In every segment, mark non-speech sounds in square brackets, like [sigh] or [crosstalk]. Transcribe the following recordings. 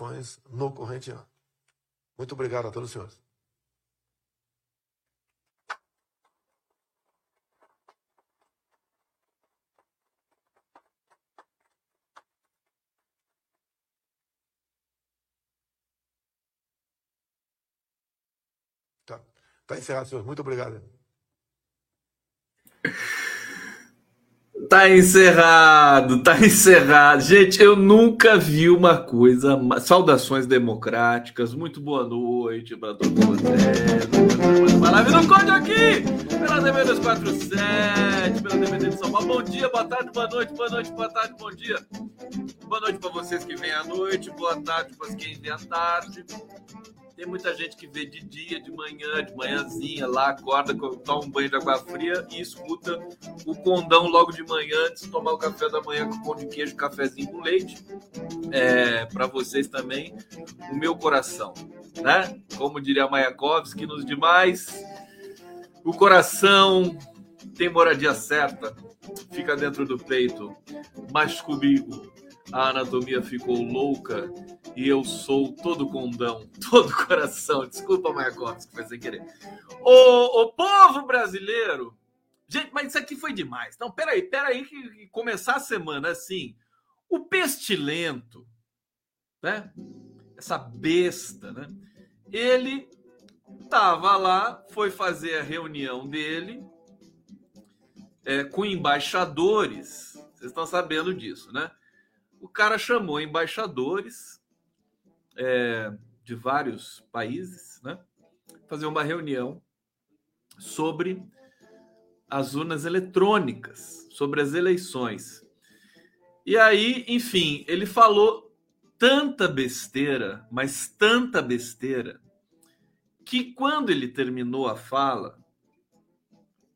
eleições no corrente ano. Muito obrigado a todos os senhores. Tá, tá encerrado, senhores. Muito obrigado. Tá encerrado, tá [laughs] encerrado. Gente, eu nunca vi uma coisa. Saudações democráticas, muito boa noite para todos vocês. Live no Código aqui, pela TV 247, pela DVD de São Paulo. Bom dia, boa tarde, boa noite, boa noite, boa tarde, bom dia. Boa noite para vocês que vêm à noite, boa tarde para quem vêm à tarde. Tem muita gente que vê de dia, de manhã, de manhãzinha, lá acorda, toma um banho de água fria e escuta o condão logo de manhã, antes de tomar o café da manhã com pão de queijo, cafezinho com leite. É, Para vocês também, o meu coração, né? Como diria Mayakovsky nos demais, o coração tem moradia certa, fica dentro do peito, mas comigo a anatomia ficou louca e eu sou todo condão, [laughs] todo coração. Desculpa, Mayakovsky, foi sem querer. O, o povo brasileiro. Gente, mas isso aqui foi demais. Então, peraí, peraí, que, que começar a semana assim. O pestilento, né? Essa besta, né? Ele tava lá, foi fazer a reunião dele é, com embaixadores. Vocês estão sabendo disso, né? O cara chamou embaixadores é, de vários países, né? Fazer uma reunião sobre as urnas eletrônicas, sobre as eleições. E aí, enfim, ele falou tanta besteira, mas tanta besteira, que quando ele terminou a fala,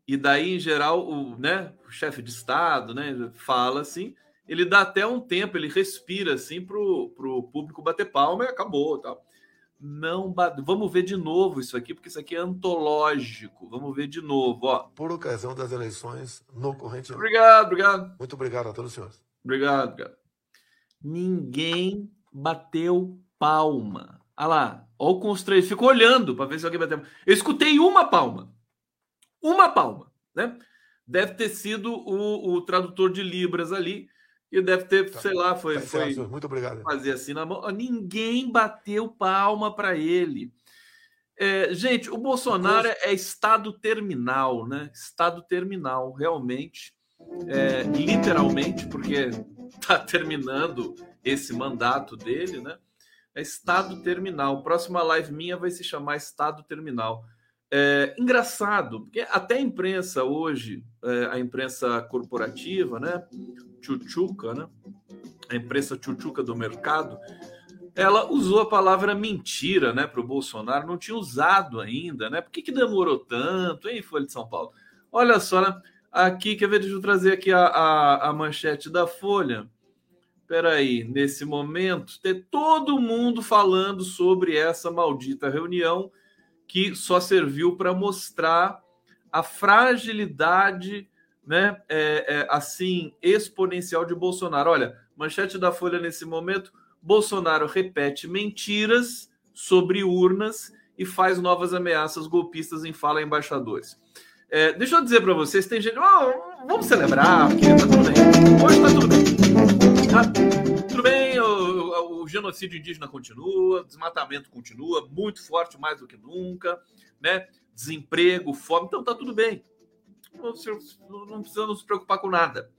e daí, em geral, o, né, o chefe de Estado né, fala assim, ele dá até um tempo, ele respira assim para o público bater palma e acabou. Tal. Não Vamos ver de novo isso aqui, porque isso aqui é antológico. Vamos ver de novo. Ó. Por ocasião das eleições no corrente. Obrigado, obrigado. Muito obrigado a todos os senhores. Obrigado, obrigado. Ninguém bateu palma. Olha lá, olha o constrangido. Ficou olhando para ver se alguém bateu. Eu escutei uma palma. Uma palma, né? Deve ter sido o, o tradutor de Libras ali e deve ter, tá. sei lá, foi, tá foi muito obrigado. fazer assim na mão. Ninguém bateu palma para ele. É, gente, o Bolsonaro é estado terminal, né? Estado terminal, realmente, é, literalmente, porque está [laughs] terminando esse mandato dele, né? É estado terminal. Próxima live minha vai se chamar Estado Terminal. É, engraçado, porque até a imprensa hoje, é, a imprensa corporativa, né? Chuchuca, né? A imprensa Chuchuca do mercado, ela usou a palavra mentira, né, para o Bolsonaro, não tinha usado ainda, né? Por que, que demorou tanto, hein, Folha de São Paulo? Olha só, né? Aqui, quer ver? Deixa eu trazer aqui a, a, a manchete da Folha. Espera aí, nesse momento, ter todo mundo falando sobre essa maldita reunião que só serviu para mostrar a fragilidade né, é, é, assim, exponencial de Bolsonaro. Olha, manchete da Folha nesse momento: Bolsonaro repete mentiras sobre urnas e faz novas ameaças golpistas em fala embaixadores. É, deixa eu dizer para vocês, tem gente. Oh, vamos celebrar, porque tá tudo bem. Hoje tá tudo bem. Tá genocídio indígena continua, desmatamento continua, muito forte, mais do que nunca, né? Desemprego, fome, então tá tudo bem não, não precisamos nos preocupar com nada.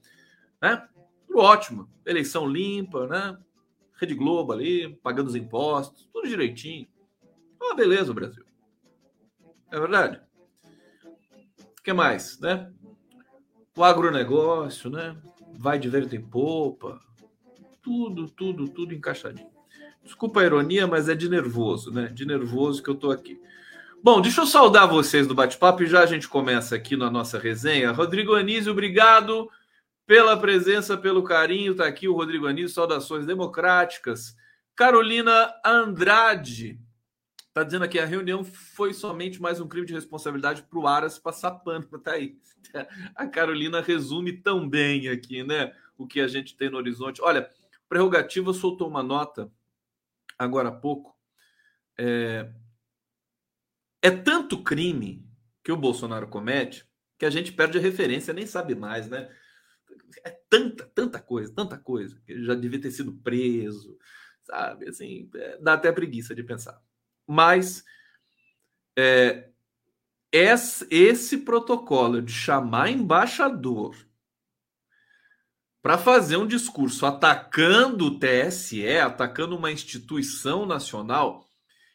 Né? Tudo ótimo. Eleição limpa, né? Rede Globo ali, pagando os impostos, tudo direitinho. Ah, beleza, Brasil. É verdade. O que mais, né? O agronegócio, né? Vai de vento em popa. Tudo, tudo, tudo encaixadinho. Desculpa a ironia, mas é de nervoso, né? De nervoso que eu tô aqui. Bom, deixa eu saudar vocês do bate-papo e já a gente começa aqui na nossa resenha. Rodrigo Anísio, obrigado pela presença, pelo carinho. Está aqui o Rodrigo Anísio, saudações democráticas. Carolina Andrade está dizendo aqui: a reunião foi somente mais um crime de responsabilidade para o Aras passar pano. Tá aí. A Carolina resume tão bem aqui, né? O que a gente tem no horizonte. Olha, Prerrogativa soltou uma nota agora há pouco. É, é tanto crime que o Bolsonaro comete que a gente perde a referência, nem sabe mais, né? É tanta, tanta coisa, tanta coisa. Ele já devia ter sido preso, sabe? Assim, é, dá até preguiça de pensar. Mas é, esse, esse protocolo de chamar embaixador para fazer um discurso atacando o TSE, atacando uma instituição nacional,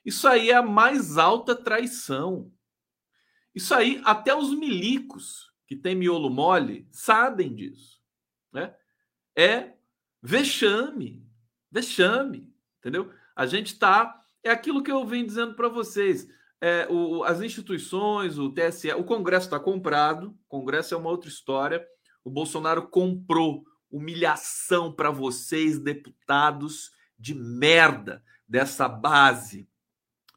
isso aí é a mais alta traição. Isso aí, até os milicos que têm miolo mole sabem disso. Né? É vexame, vexame, entendeu? A gente está. É aquilo que eu venho dizendo para vocês. É, o, as instituições, o TSE, o Congresso está comprado, o Congresso é uma outra história. O Bolsonaro comprou humilhação para vocês, deputados de merda dessa base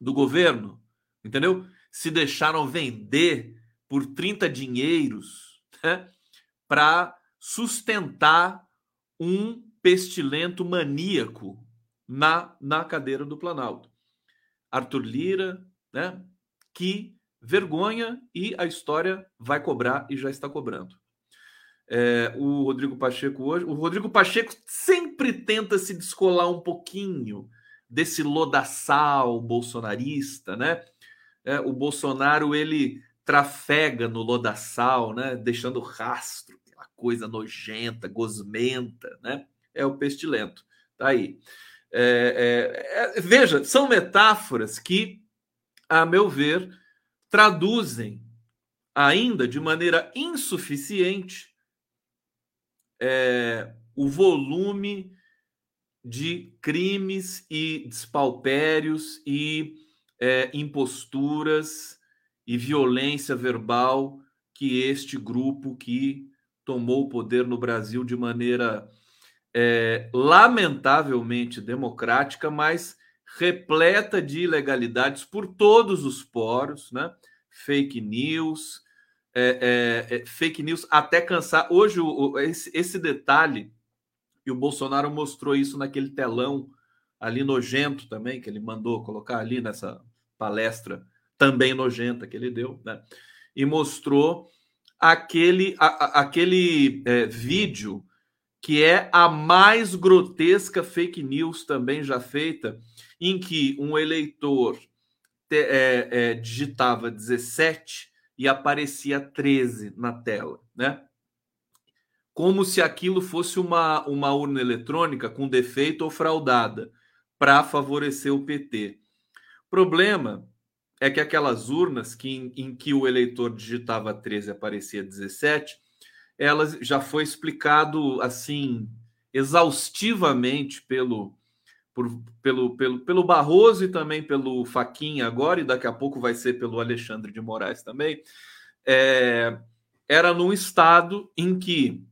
do governo, entendeu? Se deixaram vender por 30 dinheiros né, para sustentar um pestilento maníaco na, na cadeira do Planalto. Arthur Lira, né? Que vergonha e a história vai cobrar e já está cobrando. É, o Rodrigo Pacheco hoje. O Rodrigo Pacheco sempre tenta se descolar um pouquinho desse lodaçal bolsonarista, né? É, o Bolsonaro ele trafega no lodaçal, né? Deixando rastro, aquela coisa nojenta, gosmenta, né? É o pestilento. Tá aí. É, é, é veja, são metáforas que, a meu ver, traduzem ainda de maneira insuficiente é, o volume de crimes e despaupérios e é, imposturas e violência verbal que este grupo que tomou o poder no Brasil de maneira é, lamentavelmente democrática, mas repleta de ilegalidades por todos os poros, né? Fake news, é, é, é, fake news até cansar. Hoje, o, esse, esse, detalhe, e o Bolsonaro mostrou isso naquele telão ali nojento também, que ele mandou colocar ali nessa palestra também nojenta que ele deu, né? E mostrou aquele, a, a, aquele é, vídeo que é a mais grotesca fake news também já feita, em que um eleitor te, é, é, digitava 17 e aparecia 13 na tela, né? Como se aquilo fosse uma, uma urna eletrônica com defeito ou fraudada para favorecer o PT. Problema é que aquelas urnas que, em, em que o eleitor digitava 13 e aparecia 17, elas já foi explicado assim exaustivamente pelo por, pelo, pelo, pelo Barroso e também pelo Faquinha agora, e daqui a pouco vai ser pelo Alexandre de Moraes também, é, era num estado em que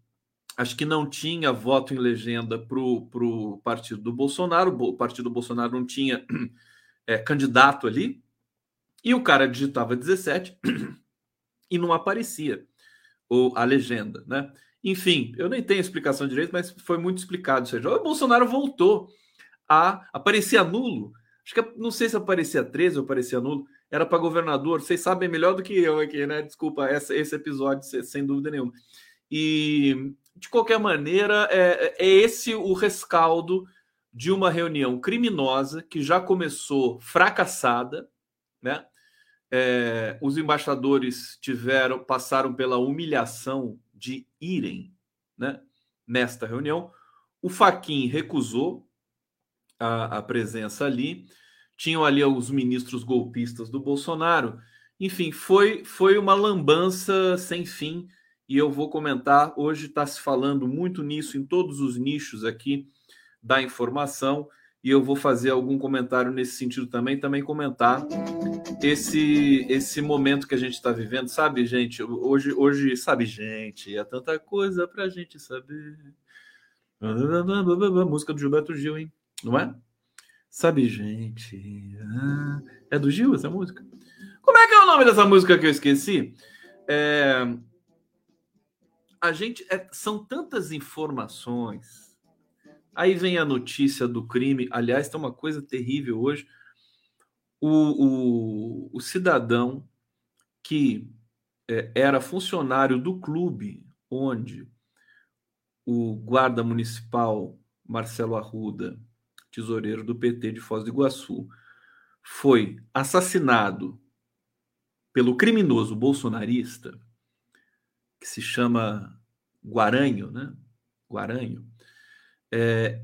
acho que não tinha voto em legenda para o partido do Bolsonaro, o partido do Bolsonaro não tinha [clears throat] é, candidato ali, e o cara digitava 17 [clears throat] e não aparecia ou a legenda, né? Enfim, eu nem tenho explicação direito, mas foi muito explicado. Ou seja, o Bolsonaro voltou a aparecia nulo. Acho que não sei se aparecia 13 ou aparecia nulo. Era para governador. Vocês sabem melhor do que eu aqui, né? Desculpa, essa, esse episódio, sem dúvida nenhuma. E, de qualquer maneira, é, é esse o rescaldo de uma reunião criminosa que já começou fracassada, né? É, os embaixadores tiveram passaram pela humilhação de irem, né? Nesta reunião, o Faquin recusou, a, a presença ali. Tinham ali os ministros golpistas do Bolsonaro. Enfim, foi, foi uma lambança sem fim. E eu vou comentar. Hoje está se falando muito nisso em todos os nichos aqui da informação. E eu vou fazer algum comentário nesse sentido também. Também comentar esse esse momento que a gente está vivendo. Sabe, gente? Hoje, hoje, sabe, gente, é tanta coisa para a gente saber. Música do Gilberto Gil, hein? Não é? Sabe, gente. Ah, é do Gil essa música? Como é que é o nome dessa música que eu esqueci? É, a gente. É, são tantas informações, Aí vem a notícia do crime. Aliás, tem uma coisa terrível hoje. O, o, o cidadão que é, era funcionário do clube onde o guarda municipal Marcelo Arruda, tesoureiro do PT de Foz do Iguaçu, foi assassinado pelo criminoso bolsonarista que se chama Guaranho, né? Guaranho. É,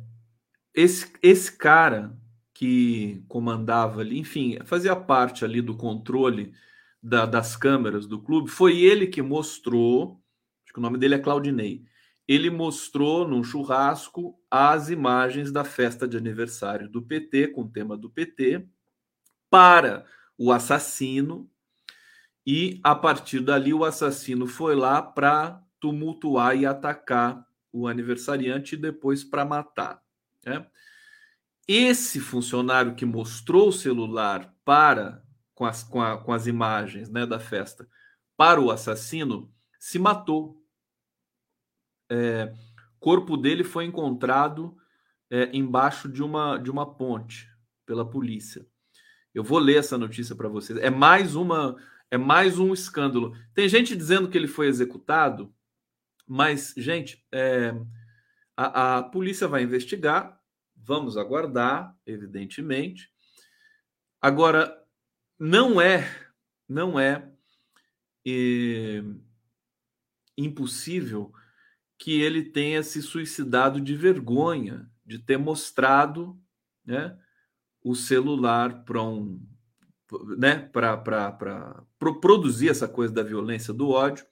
esse, esse cara que comandava ali, enfim, fazia parte ali do controle da, das câmeras do clube, foi ele que mostrou, acho que o nome dele é Claudinei, ele mostrou num churrasco as imagens da festa de aniversário do PT, com o tema do PT, para o assassino, e a partir dali o assassino foi lá para tumultuar e atacar o aniversariante e depois para matar. Né? Esse funcionário que mostrou o celular para com as, com, a, com as imagens né, da festa para o assassino se matou. É, corpo dele foi encontrado é, embaixo de uma, de uma ponte pela polícia. Eu vou ler essa notícia para vocês. É mais uma é mais um escândalo. Tem gente dizendo que ele foi executado, mas, gente, é, a, a polícia vai investigar, vamos aguardar, evidentemente. Agora, não é, não é, é impossível que ele tenha se suicidado de vergonha de ter mostrado né, o celular para um né, para pro, produzir essa coisa da violência, do ódio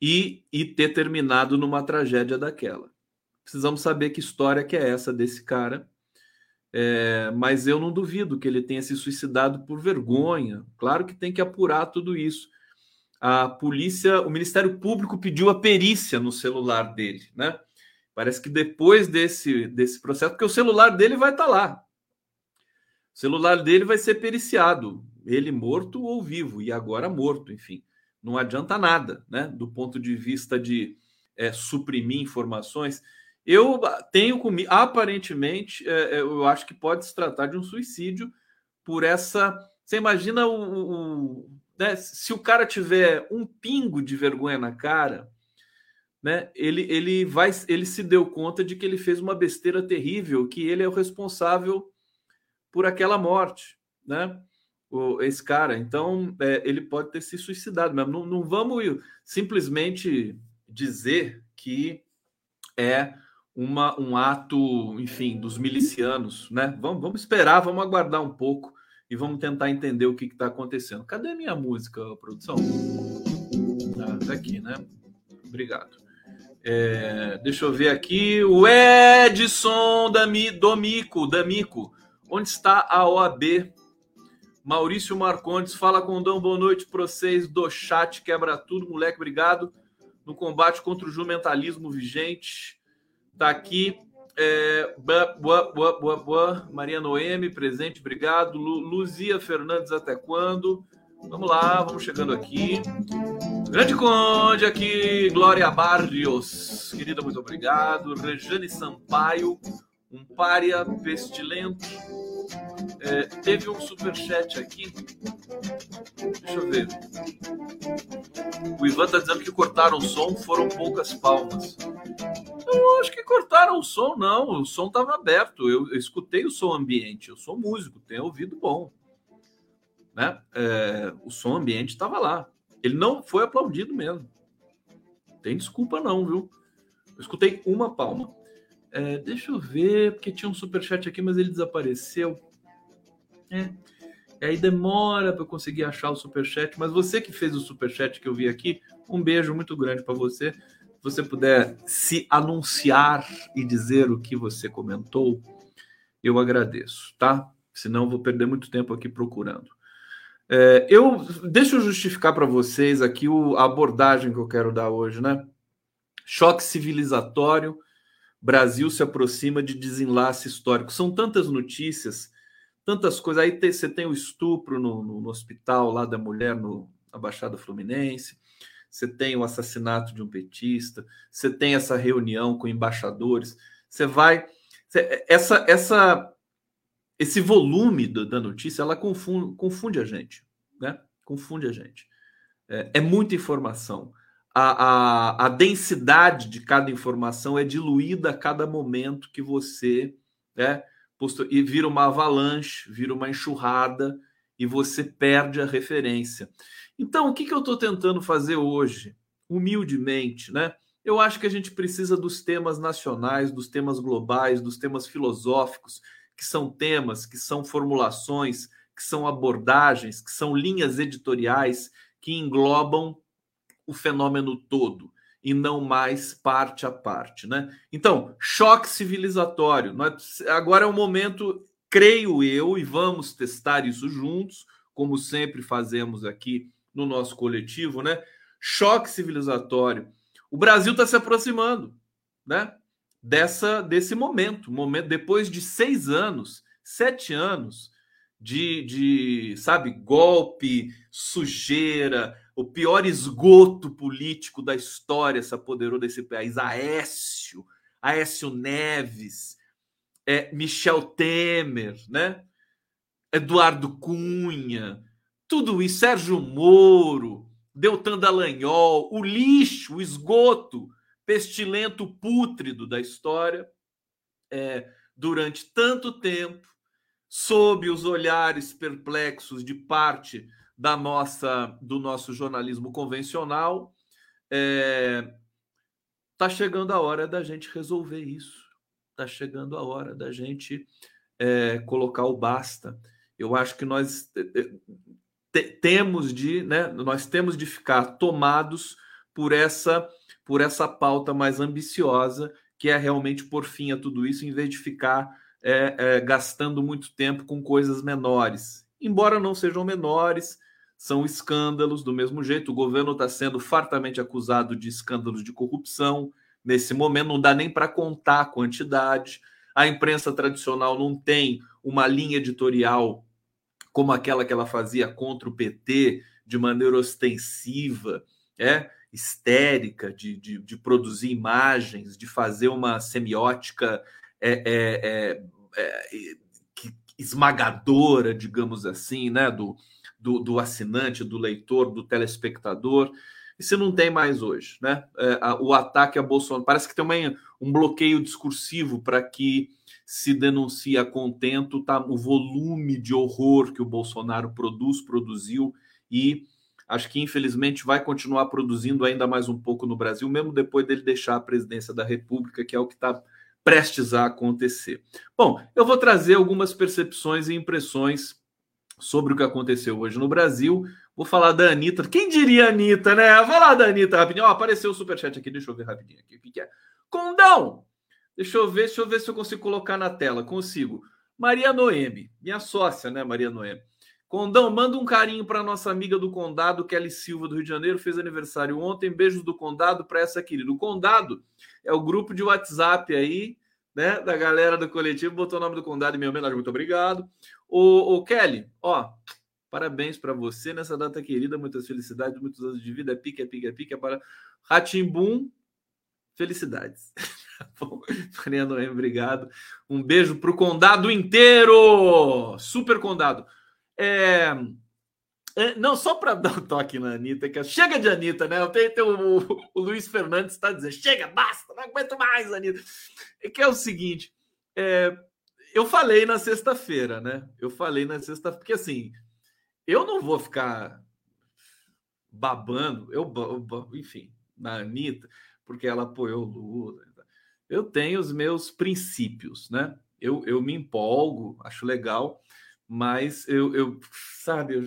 e, e ter terminado numa tragédia daquela. Precisamos saber que história que é essa desse cara, é, mas eu não duvido que ele tenha se suicidado por vergonha. Claro que tem que apurar tudo isso. A polícia, o Ministério Público pediu a perícia no celular dele, né? Parece que depois desse, desse processo, porque o celular dele vai estar tá lá. O celular dele vai ser periciado, ele morto ou vivo, e agora morto, enfim. Não adianta nada, né? Do ponto de vista de é, suprimir informações. Eu tenho comigo, aparentemente, é, é, eu acho que pode se tratar de um suicídio por essa. Você imagina o, o né? se o cara tiver um pingo de vergonha na cara, né? Ele, ele vai, ele se deu conta de que ele fez uma besteira terrível, que ele é o responsável por aquela morte, né? O, esse cara. Então, é, ele pode ter se suicidado mesmo. Não, não vamos simplesmente dizer que é uma, um ato, enfim, dos milicianos, né? Vamos, vamos esperar, vamos aguardar um pouco e vamos tentar entender o que está acontecendo. Cadê minha música, produção? Ah, aqui, né? Obrigado. É, deixa eu ver aqui. O Edson Domico, Damico. Onde está a OAB? Maurício Marcondes fala com Dão, boa noite para vocês do chat, quebra tudo, moleque, obrigado. No combate contra o jumentalismo vigente. Tá aqui. É, boa, boa, boa, boa. Maria Noemi, presente, obrigado. Lu, Luzia Fernandes, até quando? Vamos lá, vamos chegando aqui. Grande Conde aqui, Glória Barrios, querida, muito obrigado. Rejane Sampaio, um pária pestilento. É, teve um superchat aqui. Deixa eu ver. O Ivan tá dizendo que cortaram o som, foram poucas palmas. Acho que cortaram o som, não. O som estava aberto. Eu, eu, escutei o som ambiente. Eu sou músico, tenho ouvido bom. Né? É, o som ambiente estava lá. Ele não foi aplaudido mesmo. Tem desculpa, não, viu? Eu escutei uma palma. É, deixa eu ver, porque tinha um superchat aqui, mas ele desapareceu. É. E aí demora para conseguir achar o superchat. Mas você que fez o superchat que eu vi aqui, um beijo muito grande para você. Você puder se anunciar e dizer o que você comentou, eu agradeço, tá? Senão vou perder muito tempo aqui procurando. É, eu deixa eu justificar para vocês aqui o, a abordagem que eu quero dar hoje, né? Choque civilizatório Brasil se aproxima de desenlace histórico. São tantas notícias, tantas coisas. Aí você tem o estupro no, no, no, hospital lá da mulher no, na Baixada Fluminense, você tem o assassinato de um petista, você tem essa reunião com embaixadores, você vai. essa, essa, esse volume da notícia, ela confunde, confunde a gente, né? Confunde a gente. É, é muita informação. A, a, a, densidade de cada informação é diluída a cada momento que você né, e vira uma avalanche, vira uma enxurrada e você perde a referência. Então, o que, que eu estou tentando fazer hoje? Humildemente, né? Eu acho que a gente precisa dos temas nacionais, dos temas globais, dos temas filosóficos, que são temas, que são formulações, que são abordagens, que são linhas editoriais que englobam o fenômeno todo e não mais parte a parte, né? Então, choque civilizatório. Nós, agora é o momento, creio eu, e vamos testar isso juntos, como sempre fazemos aqui no nosso coletivo, né? Choque civilizatório. O Brasil está se aproximando, né? Dessa desse momento, momento depois de seis anos, sete anos de, de sabe golpe, sujeira, o pior esgoto político da história se apoderou desse país. Aécio, Aécio Neves, é, Michel Temer, né? Eduardo Cunha, tudo isso, Sérgio Moro, Deltan Dallagnol, o lixo, o esgoto pestilento, pútrido da história, é, durante tanto tempo, sob os olhares perplexos de parte da nossa do nosso jornalismo convencional, é, tá chegando a hora da gente resolver isso. Tá chegando a hora da gente é, colocar o basta. Eu acho que nós temos de, né, nós temos de ficar tomados por essa por essa pauta mais ambiciosa, que é realmente por fim a tudo isso, em vez de ficar é, é, gastando muito tempo com coisas menores. Embora não sejam menores, são escândalos do mesmo jeito. O governo está sendo fartamente acusado de escândalos de corrupção. Nesse momento, não dá nem para contar a quantidade. A imprensa tradicional não tem uma linha editorial como aquela que ela fazia contra o PT, de maneira ostensiva, é, histérica, de, de, de produzir imagens, de fazer uma semiótica é, é, é, é esmagadora, digamos assim, né, do, do, do assinante, do leitor, do telespectador. Isso não tem mais hoje, né? É, o ataque a Bolsonaro parece que tem uma, um bloqueio discursivo para que se denuncie a contento tá, o volume de horror que o Bolsonaro produz, produziu e acho que infelizmente vai continuar produzindo ainda mais um pouco no Brasil, mesmo depois dele deixar a presidência da República, que é o que está prestes a acontecer. Bom, eu vou trazer algumas percepções e impressões sobre o que aconteceu hoje no Brasil. Vou falar da Anitta. Quem diria Anitta, né? Vou falar da Anitta rapidinho. Ó, apareceu o superchat aqui, deixa eu ver rapidinho aqui. O que, que é? Condão! Deixa eu ver, deixa eu ver se eu consigo colocar na tela. Consigo. Maria Noemi, minha sócia, né, Maria Noemi? Condão, manda um carinho para nossa amiga do Condado, Kelly Silva, do Rio de Janeiro, fez aniversário ontem. Beijos do Condado para essa querida. O Condado é o grupo de WhatsApp aí, né, da galera do coletivo, botou o nome do Condado em minha homenagem. Muito obrigado. O, o Kelly, ó, parabéns para você nessa data querida, muitas felicidades, muitos anos de vida, pique, pique, pique, para Ratimbum, felicidades. [laughs] [laughs] Maria Noemi, obrigado. Um beijo para o condado inteiro, super condado. É, é, não, só para [laughs] dar um toque na Anitta, que é, chega de Anitta, né? Eu tenho, tenho o, o, Luiz Fernandes está dizendo: chega, basta, não aguento mais, Anitta. É que é o seguinte: é, eu falei na sexta-feira, né? Eu falei na sexta porque assim, eu não vou ficar babando, eu, enfim, na Anitta, porque ela apoiou o Lula. Eu tenho os meus princípios, né? Eu, eu me empolgo, acho legal, mas eu, eu sabe, eu,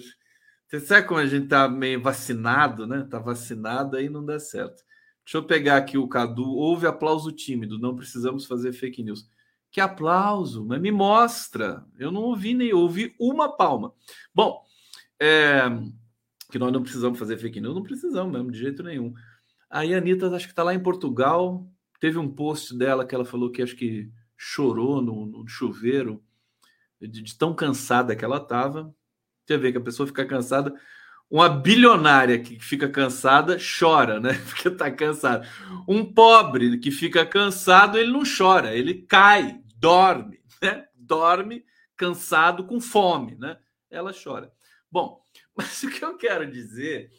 você sabe como a gente tá meio vacinado, né? Tá vacinado aí não dá certo. Deixa eu pegar aqui o Cadu. Houve aplauso tímido, não precisamos fazer fake news. Que aplauso, mas me mostra. Eu não ouvi nem ouvi uma palma. Bom, é, que nós não precisamos fazer fake news, não precisamos mesmo, de jeito nenhum. Aí a Anitta, acho que está lá em Portugal. Teve um post dela que ela falou que acho que chorou no, no chuveiro, de, de, tão cansada que ela estava. Você vê que a pessoa fica cansada. Uma bilionária que fica cansada chora, né? [laughs] Porque está cansada. Um pobre que fica cansado, ele não chora, ele cai dorme, né? Dorme cansado, com fome, né? Ela chora. Bom, [laughs] mas o que eu quero dizer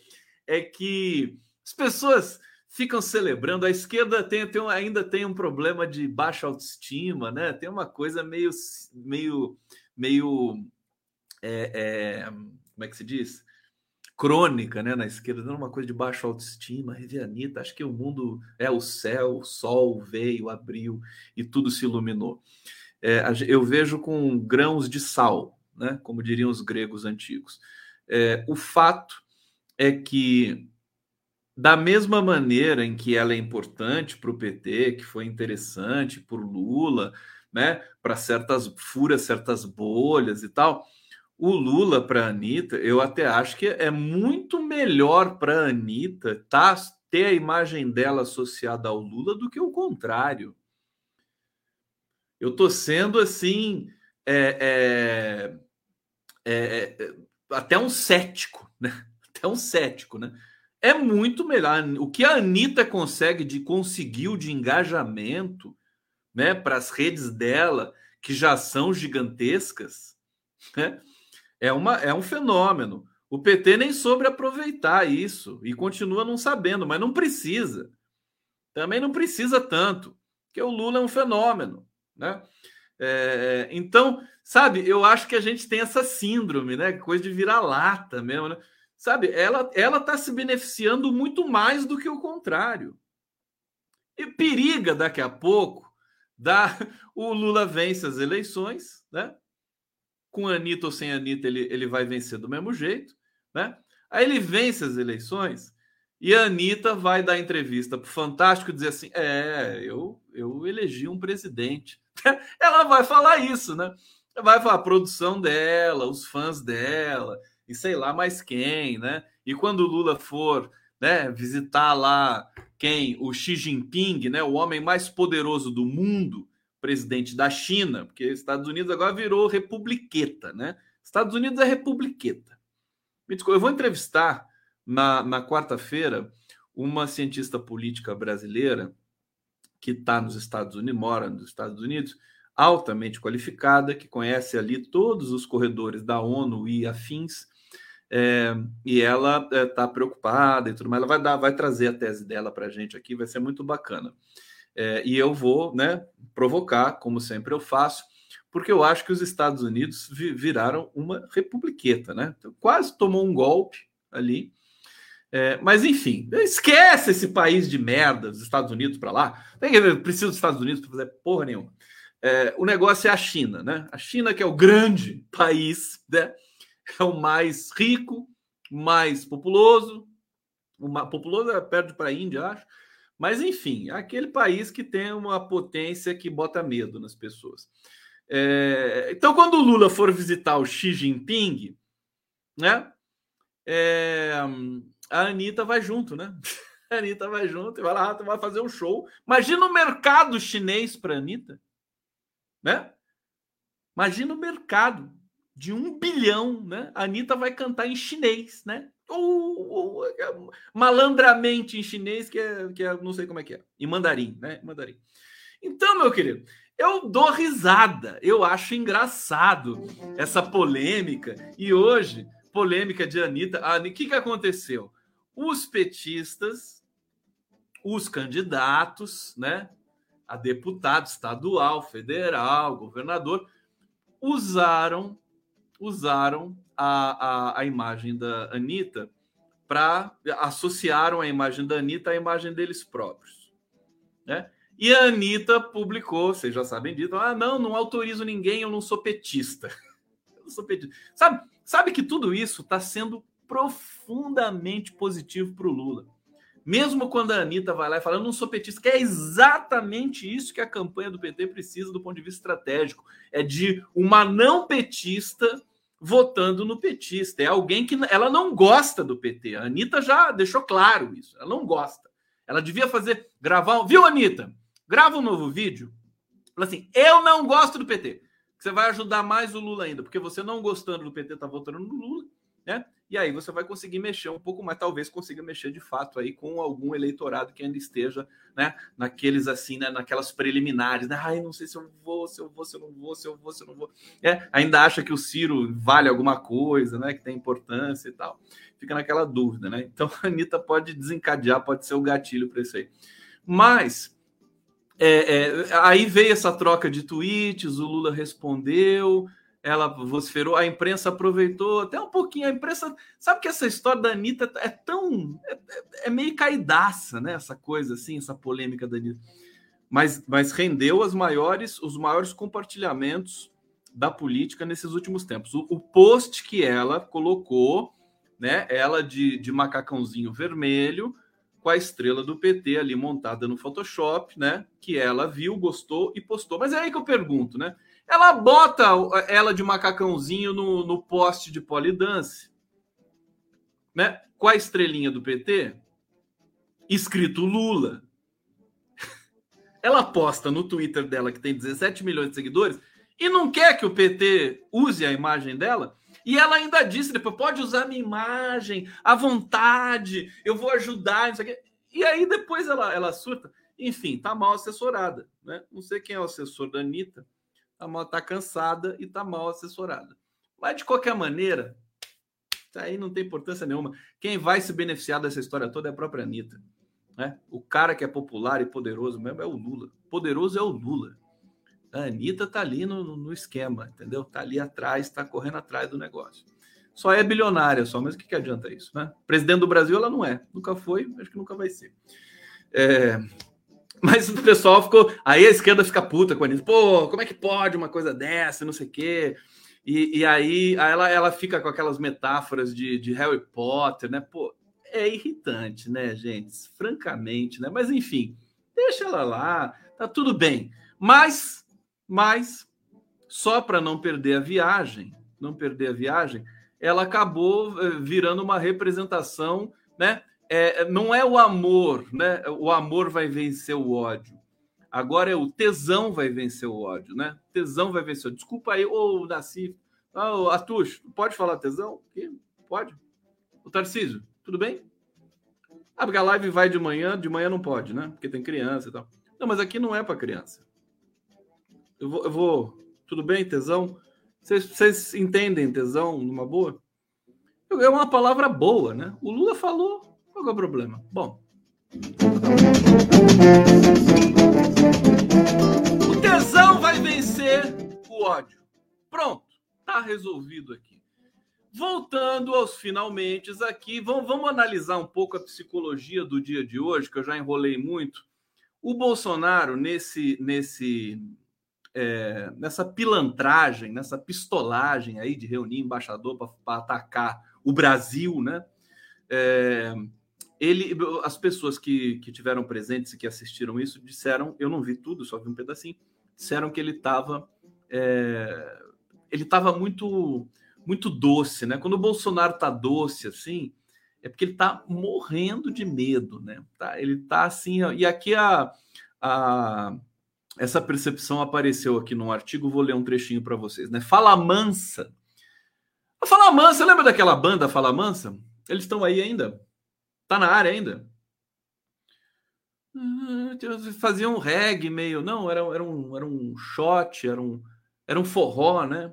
é que as pessoas ficam celebrando. A esquerda tem, tem, ainda tem um problema de baixa autoestima, né? Tem uma coisa meio, meio, meio, é, é, como é que se diz? Crônica, né? Na esquerda, não uma coisa de baixa autoestima. Revianita, acho que o mundo é o céu, o sol veio, abriu e tudo se iluminou. É, eu vejo com grãos de sal, né? Como diriam os gregos antigos. É, o fato é que da mesma maneira em que ela é importante para o PT, que foi interessante por Lula, né, para certas furas, certas bolhas e tal, o Lula para a Anitta, eu até acho que é muito melhor para a Anitta tá, ter a imagem dela associada ao Lula do que o contrário. Eu estou sendo assim, é, é, é, é, até um cético, né? [laughs] Até um cético, né? É muito melhor. O que a Anitta consegue de conseguiu de engajamento né, para as redes dela, que já são gigantescas, né, é, uma, é um fenômeno. O PT nem soube aproveitar isso e continua não sabendo, mas não precisa. Também não precisa tanto, porque o Lula é um fenômeno. Né? É, então, sabe, eu acho que a gente tem essa síndrome, né? Coisa de virar lata mesmo, né? Sabe, ela ela está se beneficiando muito mais do que o contrário. E periga daqui a pouco da [laughs] o Lula vence as eleições, né? Com Anitta ou sem Anitta, ele, ele vai vencer do mesmo jeito, né? Aí ele vence as eleições e a Anitta vai dar entrevista para o Fantástico dizer assim: é, eu, eu elegi um presidente. [laughs] Ela vai falar isso, né? Vai falar a produção dela, os fãs dela, e sei lá mais quem, né? E quando o Lula for né, visitar lá quem? O Xi Jinping, né? O homem mais poderoso do mundo, presidente da China, porque Estados Unidos agora virou republiqueta, né? Estados Unidos é republiqueta. Eu vou entrevistar na, na quarta-feira uma cientista política brasileira que está nos Estados Unidos, mora nos Estados Unidos, altamente qualificada, que conhece ali todos os corredores da ONU e afins, é, e ela está é, preocupada e tudo mais. Ela vai dar, vai trazer a tese dela para a gente aqui, vai ser muito bacana. É, e eu vou, né, provocar, como sempre eu faço, porque eu acho que os Estados Unidos viraram uma republiqueta, né? Então, quase tomou um golpe ali. É, mas enfim, esquece esse país de merda, os Estados Unidos para lá. Precisa dos Estados Unidos para fazer porra nenhuma. É, o negócio é a China, né? A China que é o grande país, né? É o mais rico, mais populoso. Mais populoso é perto para a Índia, acho. Mas, enfim, é aquele país que tem uma potência que bota medo nas pessoas. É, então, quando o Lula for visitar o Xi Jinping, né? É, a Anitta vai junto, né? [laughs] A Anitta vai junto e vai lá, vai fazer um show. Imagina o mercado chinês para a Anitta, né? Imagina o mercado de um bilhão, né? A Anitta vai cantar em chinês, né? Ou, ou é, malandramente em chinês, que é, que é, não sei como é que é, em mandarim, né? Mandarim. Então, meu querido, eu dou risada, eu acho engraçado essa polêmica. E hoje, polêmica de Anitta. O que, que aconteceu? Os petistas, os candidatos, né? A deputado estadual, federal, governador, usaram usaram a, a, a imagem da Anitta para associaram a imagem da Anitta à imagem deles próprios. Né? E a Anitta publicou, vocês já sabem disso, ah, não, não autorizo ninguém, eu não sou petista. [laughs] eu não sou petista. Sabe, sabe que tudo isso está sendo profundamente positivo para o Lula. Mesmo quando a Anitta vai lá e fala, eu não sou petista, que é exatamente isso que a campanha do PT precisa do ponto de vista estratégico. É de uma não petista votando no petista. É alguém que ela não gosta do PT. A Anitta já deixou claro isso. Ela não gosta. Ela devia fazer, gravar. Viu, Anitta? Grava um novo vídeo. Fala assim: eu não gosto do PT. Você vai ajudar mais o Lula ainda, porque você não gostando do PT, tá votando no Lula, né? E aí você vai conseguir mexer um pouco mais, talvez consiga mexer de fato aí com algum eleitorado que ainda esteja, né, naqueles assim, né, naquelas preliminares, né? Ai, não sei se eu vou, se eu vou, se eu não vou, se eu vou, se eu não vou. É, ainda acha que o Ciro vale alguma coisa, né, que tem importância e tal. Fica naquela dúvida, né? Então [laughs] a Anitta pode desencadear, pode ser o gatilho para isso aí. Mas é, é, aí veio essa troca de tweets, o Lula respondeu, ela vociferou, a imprensa aproveitou até um pouquinho. A imprensa sabe que essa história da Anitta é tão. É, é meio caidaça, né? Essa coisa assim, essa polêmica da Anitta. Mas, mas rendeu as maiores, os maiores compartilhamentos da política nesses últimos tempos. O, o post que ela colocou, né? Ela de, de macacãozinho vermelho, com a estrela do PT ali montada no Photoshop, né? Que ela viu, gostou e postou. Mas é aí que eu pergunto, né? Ela bota ela de macacãozinho no, no poste de polidance, né? Com a estrelinha do PT, escrito Lula. Ela posta no Twitter dela, que tem 17 milhões de seguidores, e não quer que o PT use a imagem dela. E ela ainda disse depois: pode usar minha imagem à vontade, eu vou ajudar. E aí depois ela, ela surta. Enfim, tá mal assessorada. Né? Não sei quem é o assessor da Anitta a moto está cansada e está mal assessorada. Mas, de qualquer maneira, isso aí não tem importância nenhuma. Quem vai se beneficiar dessa história toda é a própria Anitta. Né? O cara que é popular e poderoso mesmo é o Lula. Poderoso é o Lula. A Anitta está ali no, no, esquema, entendeu? Está ali atrás, está correndo atrás do negócio. Só é bilionária, só, mas o que, que adianta isso? Né? Presidente do Brasil ela não é. Nunca foi, acho que nunca vai ser. É, mas o pessoal ficou. Aí a esquerda fica puta com Anitta. Pô, como é que pode uma coisa dessa? Não sei o quê. E, e aí, aí ela, ela fica com aquelas metáforas de, de Harry Potter, né? Pô, é irritante, né, gente? Francamente, né? Mas enfim, deixa ela lá, tá tudo bem. Mas, mas, só para não perder a viagem, não perder a viagem, ela acabou eh, virando uma representação, né? É, não é o amor, né? O amor vai vencer o ódio. Agora é o tesão vai vencer o ódio, né? Tesão vai vencer. Desculpa aí, ô oh, Nassif. Atush, pode falar tesão? Pode? O Tarcísio, tudo bem? Ah, porque a live vai de manhã, de manhã não pode, né? Porque tem criança e tal. Não, mas aqui não é para criança. Eu vou, eu vou, Tudo bem, tesão? Vocês entendem tesão numa boa? É uma palavra boa, né? O Lula falou, qual é o problema? Bom. O tesão vai vencer o ódio. Pronto, tá resolvido aqui. Voltando aos finalmente aqui, vamos, vamos analisar um pouco a psicologia do dia de hoje, que eu já enrolei muito. O Bolsonaro, nesse, nesse, é, nessa pilantragem, nessa pistolagem aí de reunir embaixador para atacar o Brasil, né? É, ele, as pessoas que, que tiveram presentes e que assistiram isso disseram, eu não vi tudo, só vi um pedacinho, disseram que ele estava é, ele estava muito muito doce, né? Quando o Bolsonaro está doce assim, é porque ele está morrendo de medo, né? Tá, ele está assim, e aqui a, a essa percepção apareceu aqui num artigo, vou ler um trechinho para vocês, né? Fala Mansa. Fala Mansa, lembra daquela banda Fala Mansa? Eles estão aí ainda? Tá na área ainda? Ah, fazia um reggae meio. Não, era, era, um, era um shot, era um, era um forró, né?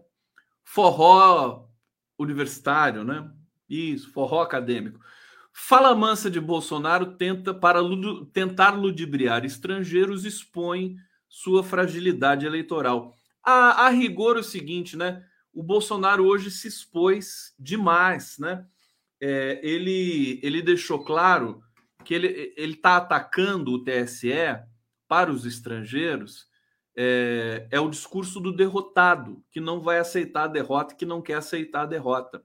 Forró universitário, né? Isso, forró acadêmico. Fala mansa de Bolsonaro tenta para lud tentar ludibriar estrangeiros expõe sua fragilidade eleitoral. A, a rigor é o seguinte, né? O Bolsonaro hoje se expôs demais, né? É, ele, ele deixou claro que ele está atacando o TSE para os estrangeiros é, é, o discurso do derrotado, que não vai aceitar a derrota, que não quer aceitar a derrota.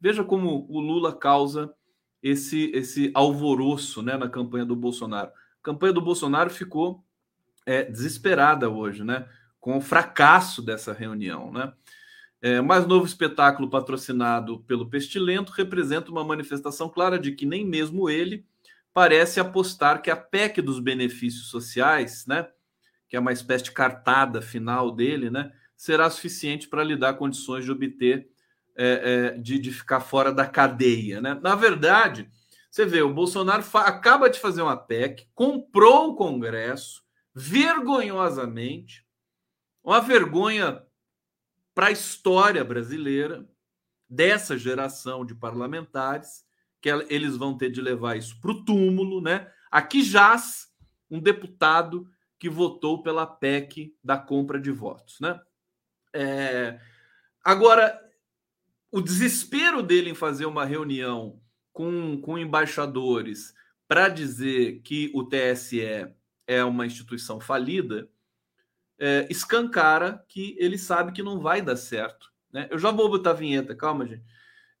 Veja como o Lula causa esse, esse alvoroço né, na campanha do Bolsonaro. A campanha do Bolsonaro ficou é, desesperada hoje, né, com o fracasso dessa reunião. Né? É, mais novo espetáculo patrocinado pelo Pestilento representa uma manifestação clara de que nem mesmo ele parece apostar que a PEC dos benefícios sociais, né, que é uma espécie de cartada final dele, né, será suficiente para lhe dar condições de obter é, é, de, de ficar fora da cadeia. Né? Na verdade, você vê, o Bolsonaro acaba de fazer uma PEC, comprou o Congresso vergonhosamente, uma vergonha para a história brasileira dessa geração de parlamentares, que eles vão ter de levar isso para o túmulo, né? Aqui jaz um deputado que votou pela PEC da compra de votos, né? É... Agora, o desespero dele em fazer uma reunião com, com embaixadores para dizer que o TSE é uma instituição falida, é, escancara que ele sabe que não vai dar certo. Né? Eu já vou botar a vinheta, calma, gente.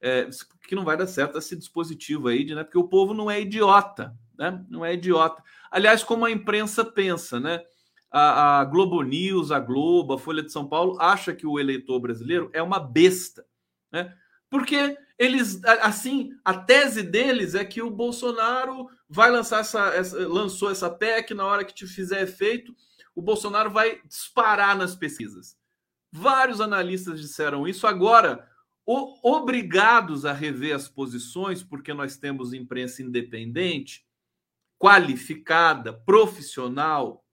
É, que não vai dar certo esse dispositivo aí, né? Porque o povo não é idiota, né? Não é idiota. Aliás, como a imprensa pensa, né? A, a Globo News, a Globo, a Folha de São Paulo acha que o eleitor brasileiro é uma besta, né? Porque eles, assim, a tese deles é que o Bolsonaro vai lançar essa, essa lançou essa PEC na hora que te fizer efeito, o Bolsonaro vai disparar nas pesquisas. Vários analistas disseram isso. Agora, obrigados a rever as posições, porque nós temos imprensa independente, qualificada, profissional,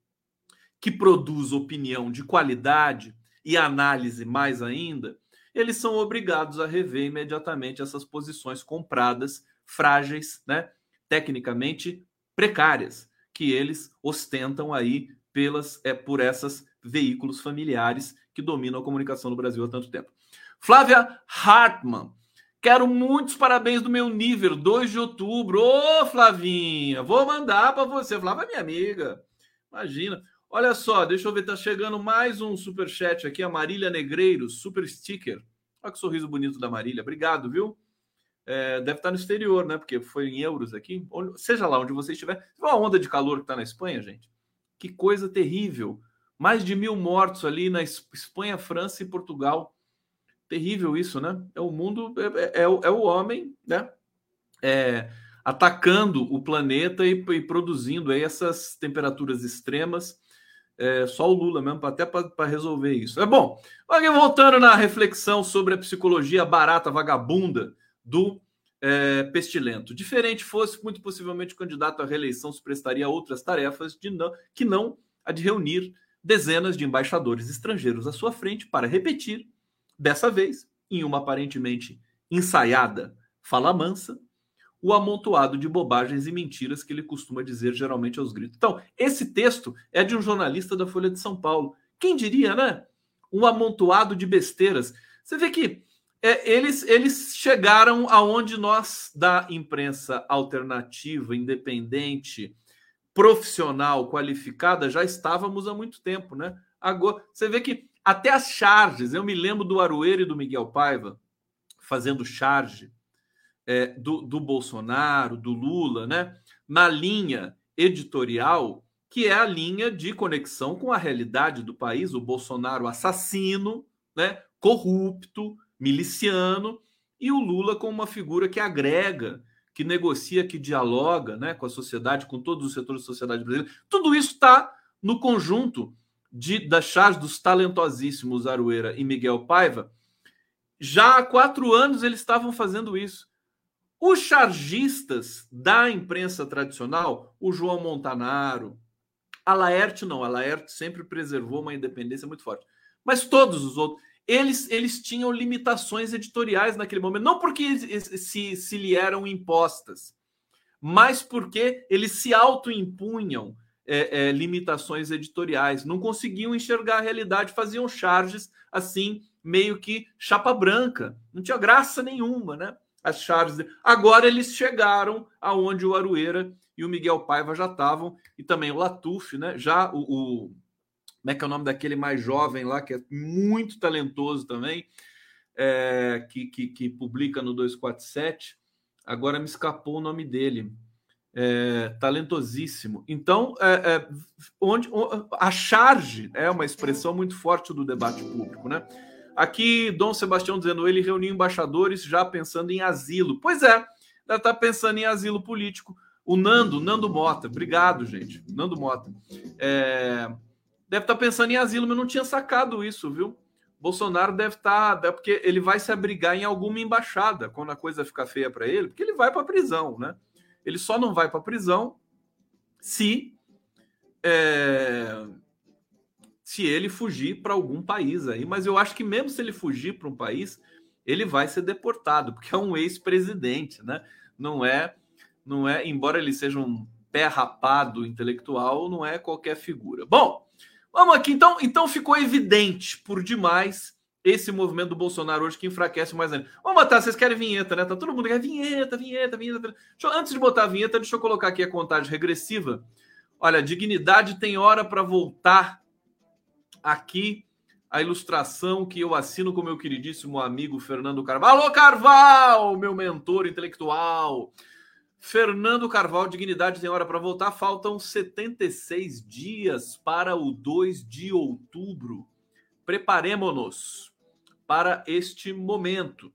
que produz opinião de qualidade e análise mais ainda, eles são obrigados a rever imediatamente essas posições compradas, frágeis, né, tecnicamente precárias, que eles ostentam aí pelas é, por essas veículos familiares que dominam a comunicação no Brasil há tanto tempo. Flávia Hartmann. Quero muitos parabéns do meu nível, 2 de outubro. Ô, Flavinha, vou mandar para você. Flávia é minha amiga. Imagina. Olha só, deixa eu ver, tá chegando mais um super chat aqui, a Marília Negreiros, super sticker. Olha que sorriso bonito da Marília. Obrigado, viu? É, deve estar no exterior, né? Porque foi em euros aqui. Seja lá onde você estiver. Viu a onda de calor que está na Espanha, gente? Que coisa terrível. Mais de mil mortos ali na Espanha, França e Portugal. Terrível isso, né? É o mundo, é, é, é o homem, né? É, atacando o planeta e, e, produzindo aí essas temperaturas extremas. É, só o Lula mesmo, até para resolver isso. É bom. Voltando na reflexão sobre a psicologia barata, vagabunda do é, Pestilento. Diferente fosse, muito possivelmente, o candidato à reeleição se prestaria a outras tarefas não, que não a de reunir dezenas de embaixadores estrangeiros à sua frente para repetir, dessa vez, em uma aparentemente ensaiada fala mansa, o amontoado de bobagens e mentiras que ele costuma dizer geralmente aos gritos. Então, esse texto é de um jornalista da Folha de São Paulo. Quem diria, né? Um amontoado de besteiras. Você vê que é, eles, eles chegaram aonde nós, da imprensa alternativa, independente, profissional, qualificada, já estávamos há muito tempo, né? Agora, você vê que até as charges, eu me lembro do Aroeiro e do Miguel Paiva fazendo charge é, do, do Bolsonaro, do Lula, né? Na linha editorial, que é a linha de conexão com a realidade do país, o Bolsonaro assassino, né? Corrupto, miliciano, e o Lula como uma figura que agrega que negocia, que dialoga né, com a sociedade, com todos os setores da sociedade brasileira. Tudo isso está no conjunto de, das chaves dos talentosíssimos Arueira e Miguel Paiva. Já há quatro anos eles estavam fazendo isso. Os chargistas da imprensa tradicional, o João Montanaro, a Laerte não, a Laerte sempre preservou uma independência muito forte. Mas todos os outros, eles, eles tinham limitações editoriais naquele momento, não porque se, se lhe eram impostas, mas porque eles se autoimpunham é, é, limitações editoriais, não conseguiam enxergar a realidade, faziam charges assim, meio que chapa branca, não tinha graça nenhuma, né? As charges. Agora eles chegaram aonde o Arueira e o Miguel Paiva já estavam, e também o Latuf, né? Já o, o como é que é o nome daquele mais jovem lá, que é muito talentoso também, é, que, que, que, publica no 247. Agora me escapou o nome dele. É, talentosíssimo. Então, é, é onde, a charge é uma expressão muito forte do debate público, né? Aqui, Dom Sebastião dizendo, ele reuniu embaixadores já pensando em asilo. Pois é, já está pensando em asilo político. O Nando, Nando Mota, obrigado, gente. Nando Mota. É, deve estar tá pensando em asilo, mas não tinha sacado isso, viu? Bolsonaro deve estar, tá, porque ele vai se abrigar em alguma embaixada quando a coisa ficar feia para ele, porque ele vai para prisão, né? Ele só não vai para prisão se é, se ele fugir para algum país aí. Mas eu acho que mesmo se ele fugir para um país, ele vai ser deportado, porque é um ex-presidente, né? Não é, não é, embora ele seja um pé rapado intelectual, não é qualquer figura. Bom, vamos aqui. Então, então ficou evidente por demais esse movimento do Bolsonaro hoje que enfraquece mais ainda. Vamos botar, vocês querem vinheta, né? Tá todo mundo quer vinheta, vinheta, vinheta. Antes de botar a vinheta, deixa eu colocar aqui a contagem regressiva. Olha, dignidade tem hora para voltar aqui a ilustração que eu assino com meu queridíssimo amigo Fernando Carvalho. Alô, Carvalho, meu mentor intelectual. Fernando Carvalho, dignidade tem hora para voltar. Faltam 76 dias para o 2 de outubro. Preparemos-nos para este momento.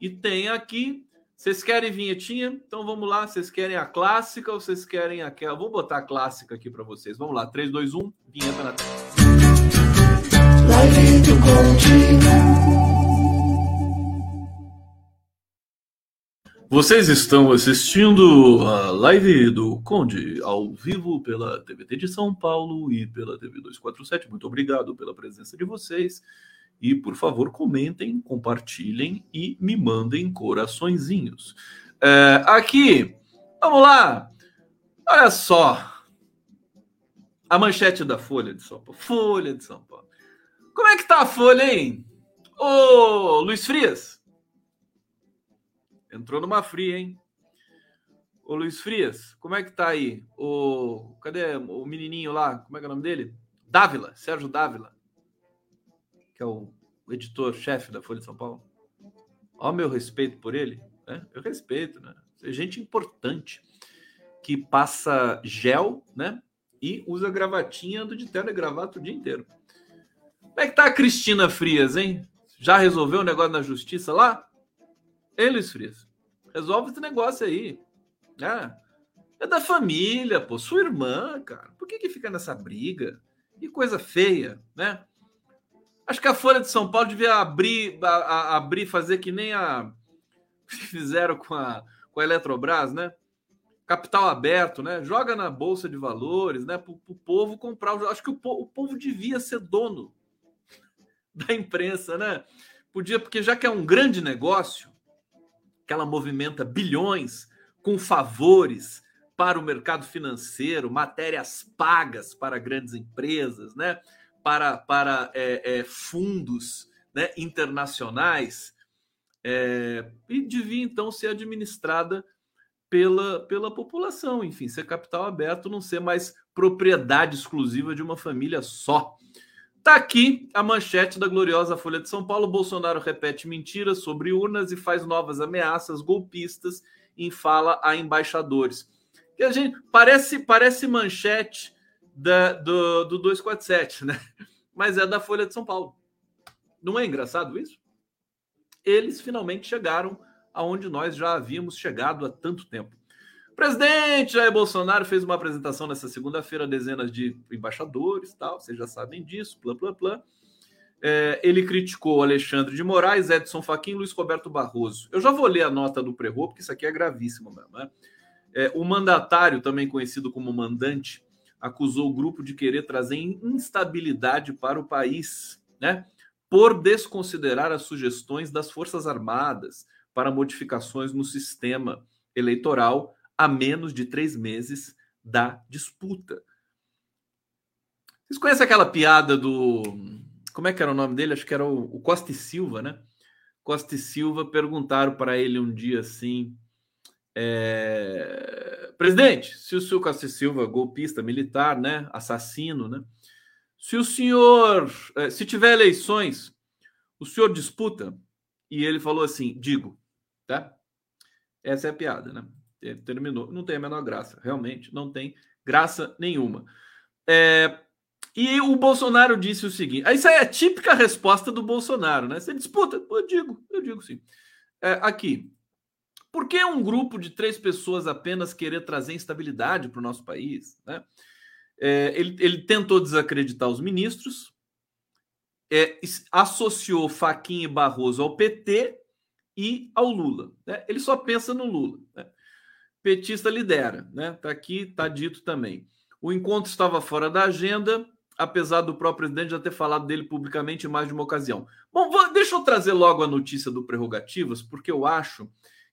E tem aqui. Vocês querem vinhetinha? Então vamos lá. Vocês querem a clássica ou vocês querem aquela? Vou botar a clássica aqui para vocês. Vamos lá. 3, 2, 1. Vinheta na tela. Vocês estão assistindo a live do Conde ao vivo pela TVT de São Paulo e pela TV 247. Muito obrigado pela presença de vocês. E, por favor, comentem, compartilhem e me mandem coraçõezinhos. É, aqui, vamos lá. Olha só. A manchete da Folha de São Paulo. Folha de São Paulo. Como é que tá a folha, hein? Ô, Luiz Frias. Entrou numa fria, hein? Ô, Luiz Frias, como é que tá aí? O, cadê o menininho lá? Como é que é o nome dele? Dávila, Sérgio Dávila, que é o editor-chefe da Folha de São Paulo. Ó, meu respeito por ele. Né? Eu respeito, né? É gente importante que passa gel, né? E usa gravatinha do de terno e gravata o dia inteiro. Como é que tá a Cristina Frias, hein? Já resolveu o negócio na justiça lá? Ei, Luiz Frias, resolve esse negócio aí. É, é da família, pô, sua irmã, cara. Por que, que fica nessa briga? Que coisa feia, né? Acho que a Folha de São Paulo devia abrir, a, a, abrir, fazer que nem a [laughs] fizeram com a, com a Eletrobras, né? Capital aberto, né? Joga na bolsa de valores, né? Para o povo comprar. Acho que o, o povo devia ser dono [laughs] da imprensa, né? Podia, porque já que é um grande negócio, que ela movimenta bilhões com favores para o mercado financeiro, matérias pagas para grandes empresas, né? Para, para é, é, fundos né? internacionais, é, e devia então ser administrada pela, pela população, enfim, ser capital aberto, não ser mais propriedade exclusiva de uma família só. Tá aqui a manchete da gloriosa Folha de São Paulo. Bolsonaro repete mentiras sobre urnas e faz novas ameaças golpistas em fala a embaixadores. A gente parece parece manchete da, do, do 247, né? Mas é da Folha de São Paulo. Não é engraçado isso? Eles finalmente chegaram aonde nós já havíamos chegado há tanto tempo. Presidente Jair Bolsonaro fez uma apresentação nessa segunda-feira, dezenas de embaixadores, tal, vocês já sabem disso, plá, plá, plá. É, ele criticou Alexandre de Moraes, Edson Fachin Luiz Roberto Barroso. Eu já vou ler a nota do Prerro, porque isso aqui é gravíssimo mesmo. Né? É, o mandatário, também conhecido como mandante, acusou o grupo de querer trazer instabilidade para o país, né? por desconsiderar as sugestões das Forças Armadas para modificações no sistema eleitoral a menos de três meses da disputa. Vocês conhecem aquela piada do. Como é que era o nome dele? Acho que era o, Costa e Silva, né? Costa e Silva perguntaram para ele um dia assim: é... Presidente, se o senhor Costa e Silva, golpista militar, né? Assassino, né? Se o senhor, é, se tiver eleições, o senhor disputa? E ele falou assim: digo, tá? Essa é a piada, né? Terminou. Não tem a menor graça, realmente, não tem graça nenhuma. É, e o Bolsonaro disse o seguinte: isso é a típica resposta do Bolsonaro, né? Você disputa? Eu digo, eu digo sim. É, aqui. Por que um grupo de três pessoas apenas querer trazer instabilidade para o nosso país? Né? É, ele, ele tentou desacreditar os ministros, é, associou Faquinha e Barroso ao PT e ao Lula. Né? Ele só pensa no Lula. Né? Petista lidera, né? Tá aqui, tá dito também. O encontro estava fora da agenda, apesar do próprio presidente já ter falado dele publicamente em mais de uma ocasião. Bom, vou, deixa eu trazer logo a notícia do prerrogativas, porque eu acho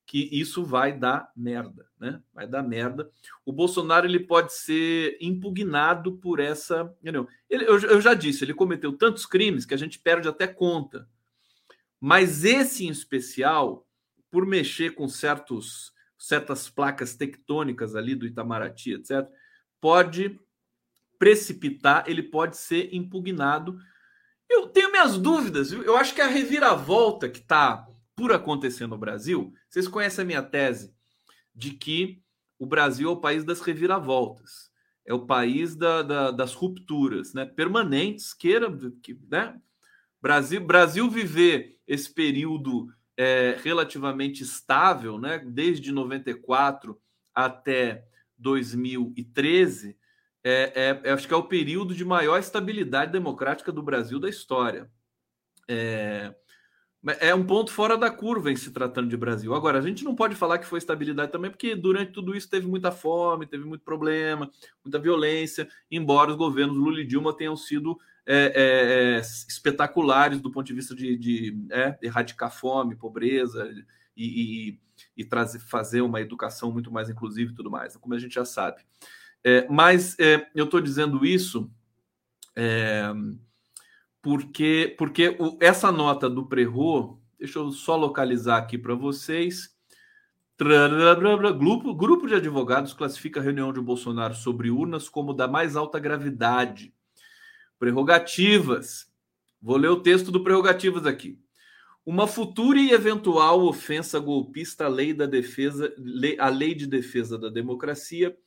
que isso vai dar merda, né? Vai dar merda. O Bolsonaro ele pode ser impugnado por essa. Ele, eu, eu já disse, ele cometeu tantos crimes que a gente perde até conta. Mas esse em especial, por mexer com certos, certas placas tectônicas ali do Itamaraty, etc., pode precipitar, ele pode ser impugnado. Eu tenho minhas dúvidas, eu acho que a reviravolta que está por acontecer no Brasil, vocês conhecem a minha tese de que o Brasil é o país das reviravoltas, é o país da, da, das rupturas né? permanentes, queira, que, né? Brasil, Brasil viver esse período é, relativamente estável, né? desde 94 até 2013, é, é, acho que é o período de maior estabilidade democrática do Brasil da história. É, é um ponto fora da curva em se tratando de Brasil. Agora, a gente não pode falar que foi estabilidade também, porque durante tudo isso teve muita fome, teve muito problema, muita violência, embora os governos Lula e Dilma tenham sido é, é, é espetaculares do ponto de vista de, de é, erradicar fome, pobreza e, e, e, trazer, fazer uma educação muito mais inclusiva e tudo mais, como a gente já sabe. É, mas é, eu estou dizendo isso porque, porque o, essa nota do Prerro, deixa eu só localizar aqui para vocês. Grupo, grupo de advogados classifica a reunião de Bolsonaro sobre urnas como da mais alta gravidade. Prerrogativas. Vou ler o texto do Prerrogativas aqui. Uma futura e eventual ofensa golpista à lei da defesa, a lei de defesa da democracia,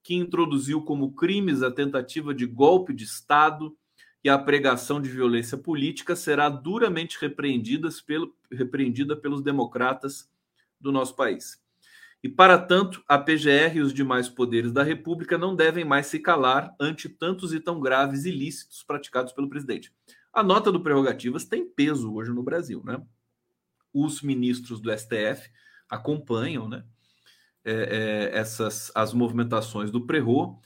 que introduziu como crimes a tentativa de golpe de Estado, e a pregação de violência política será duramente repreendida, pelo, repreendida pelos democratas do nosso país. E, para tanto, a PGR e os demais poderes da República não devem mais se calar ante tantos e tão graves ilícitos praticados pelo presidente. A nota do Prerrogativas tem peso hoje no Brasil, né? Os ministros do STF acompanham, né? É, é, essas as movimentações do Prerro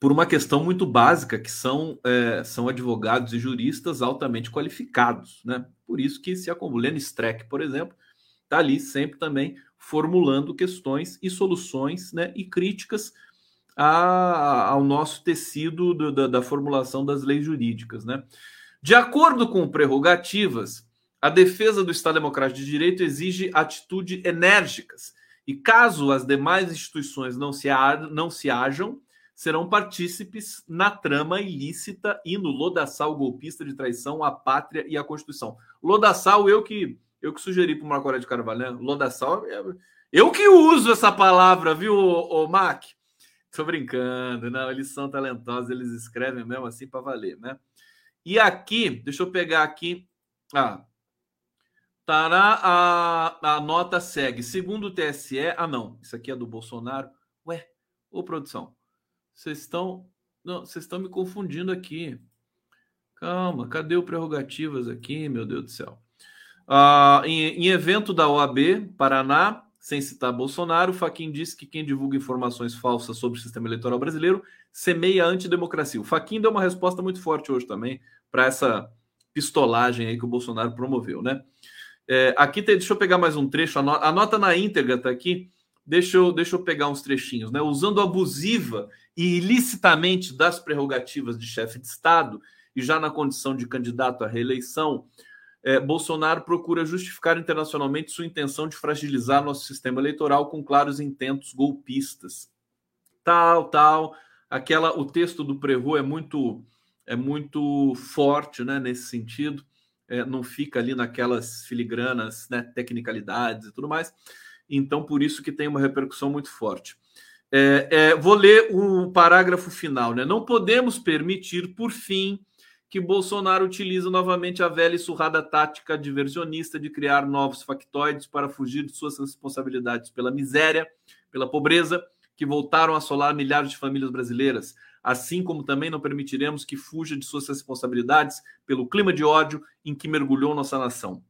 por uma questão muito básica, que são, é, são advogados e juristas altamente qualificados. Né? Por isso que se acumula. Streck, por exemplo, está ali sempre também formulando questões e soluções né, e críticas a, ao nosso tecido do, da, da, formulação das leis jurídicas. Né? De acordo com prerrogativas, a defesa do Estado Democrático de Direito exige atitudes enérgicas e caso as demais instituições não se, não se hajam, serão partícipes na trama ilícita e no lodaçal golpista de traição à pátria e à Constituição. Lodaçal, eu que eu que sugeri para o Marco Aurélio de Carvalho, né? Lodaçal, é, eu que uso essa palavra, viu, Mac? Tô brincando, não, eles são talentosos, eles escrevem mesmo assim para valer, né? E aqui, deixa eu pegar aqui, ah, Tará, a, a nota segue. Segundo o TSE, ah não, isso aqui é do Bolsonaro. Ué, ô produção, vocês estão. Não, vocês estão me confundindo aqui. Calma, cadê o prerrogativas aqui, meu Deus do céu? Ah, em, em, evento da OAB Paraná, sem citar Bolsonaro, Faquin disse que quem divulga informações falsas sobre o sistema eleitoral brasileiro semeia a antidemocracia. O Faquin deu uma resposta muito forte hoje também para essa pistolagem aí que o Bolsonaro promoveu, né? É, aqui tem, deixa eu pegar mais um trecho, a nota na íntegra está aqui. Deixa eu, deixa eu pegar uns trechinhos, né? Usando abusiva e ilicitamente das prerrogativas de chefe de Estado e já na condição de candidato à reeleição, é, Bolsonaro procura justificar internacionalmente sua intenção de fragilizar nosso sistema eleitoral com claros intentos golpistas. Tal, tal. Aquela, o texto do Prevô é muito é muito forte, né, nesse sentido. É, não fica ali naquelas filigranas, né, tecnicalidades e tudo mais. Então, por isso que tem uma repercussão muito forte. É, é, vou ler o parágrafo final. Né? Não podemos permitir, por fim, que Bolsonaro utilize novamente a velha e surrada tática diversionista de criar novos factoides para fugir de suas responsabilidades pela miséria, pela pobreza, que voltaram a assolar milhares de famílias brasileiras. assim como também não permitiremos que fuja de suas responsabilidades pelo clima de ódio em que mergulhou nossa nação.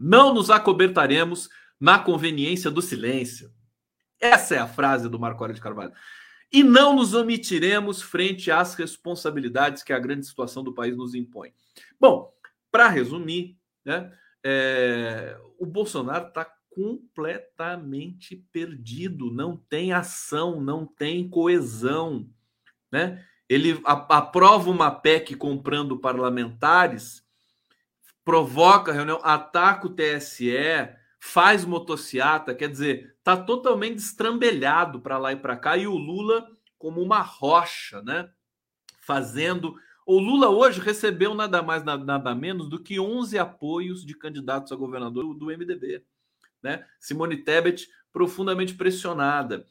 Não nos acobertaremos na conveniência do silêncio. Essa é a frase do Marco Aurélio de Carvalho. E não nos omitiremos frente às responsabilidades que a grande situação do país nos impõe. Bom, para resumir, né, é, o Bolsonaro está completamente perdido, não tem ação, não tem coesão. Né? Ele aprova uma PEC comprando parlamentares, provoca reunião, ataca o TSE, faz motociata, quer dizer, está totalmente estrambelhado para lá e para cá, e o Lula como uma rocha, né? Fazendo. O Lula hoje recebeu nada mais, nada menos do que 11 apoios de candidatos a governador do MDB. Né? Simone Tebet profundamente pressionada.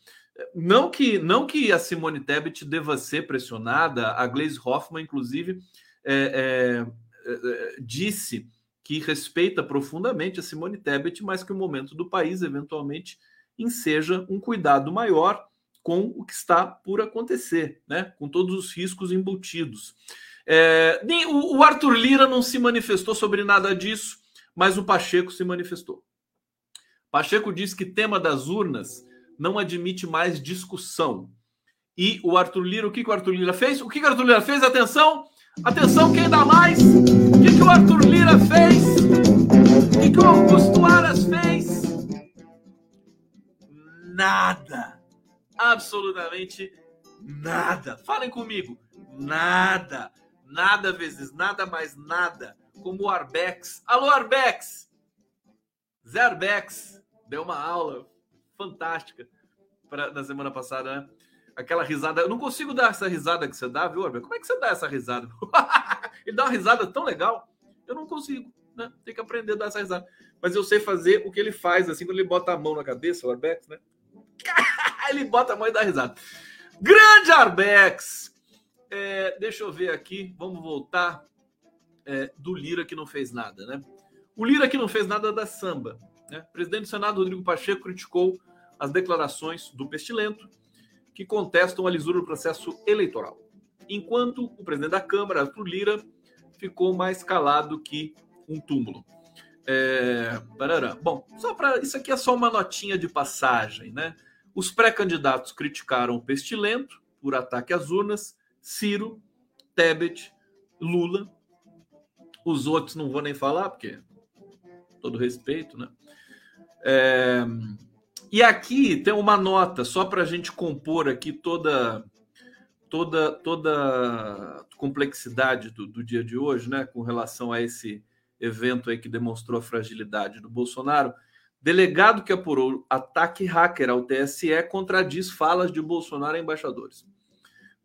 Não que, não que a Simone Tebet deva ser pressionada, a Gleisi Hoffmann, inclusive, é, é, é, disse que respeita profundamente a Simone Tebet, mas que o momento do país, eventualmente, enseja um cuidado maior com o que está por acontecer, né? com todos os riscos embutidos. É, o Arthur Lira não se manifestou sobre nada disso, mas o Pacheco se manifestou. Pacheco disse que tema das urnas não admite mais discussão. E o Arthur Lira, o que, que o Arthur Lira fez? O que, que o Arthur Lira fez? Atenção! Atenção, quem dá mais? O que, que o Arthur Lira fez? O que, que o Augusto Aras fez? Nada. Absolutamente nada. Falem comigo. Nada. Nada vezes nada mais nada. Como o Arbex. Alô, Arbex! Zé Arbex deu uma aula fantástica pra, na semana passada, né? Aquela risada. Eu não consigo dar essa risada que você dá, viu, Arbel? Como é que você dá essa risada? [laughs] Ele dá uma risada tão legal. Eu não consigo, né? Tem que aprender a dar essa risada. Mas eu sei fazer o que ele faz, assim, quando ele bota a mão na cabeça, o Arbex, né? [laughs] ele bota a mão e dá risada. Grande Arbex! É, deixa eu ver aqui, vamos voltar é, do Lira que não fez nada, né? O Lira que não fez nada da samba. Né? O presidente do Senado, Rodrigo Pacheco, criticou as declarações do Pestilento que contestam a lisura do processo eleitoral. Enquanto o presidente da Câmara, Arthur Lira, ficou mais calado que um túmulo. É... Bom, só para isso aqui é só uma notinha de passagem, né? Os pré-candidatos criticaram o Pestilento por ataque às urnas, Ciro, Tebet, Lula. Os outros não vou nem falar, porque todo respeito, né? É... E aqui tem uma nota, só para a gente compor aqui toda toda toda complexidade do, do, dia de hoje, né, com relação a esse evento aí que demonstrou a fragilidade do Bolsonaro. Delegado que apurou ataque hacker ao TSE contradiz falas de Bolsonaro a embaixadores.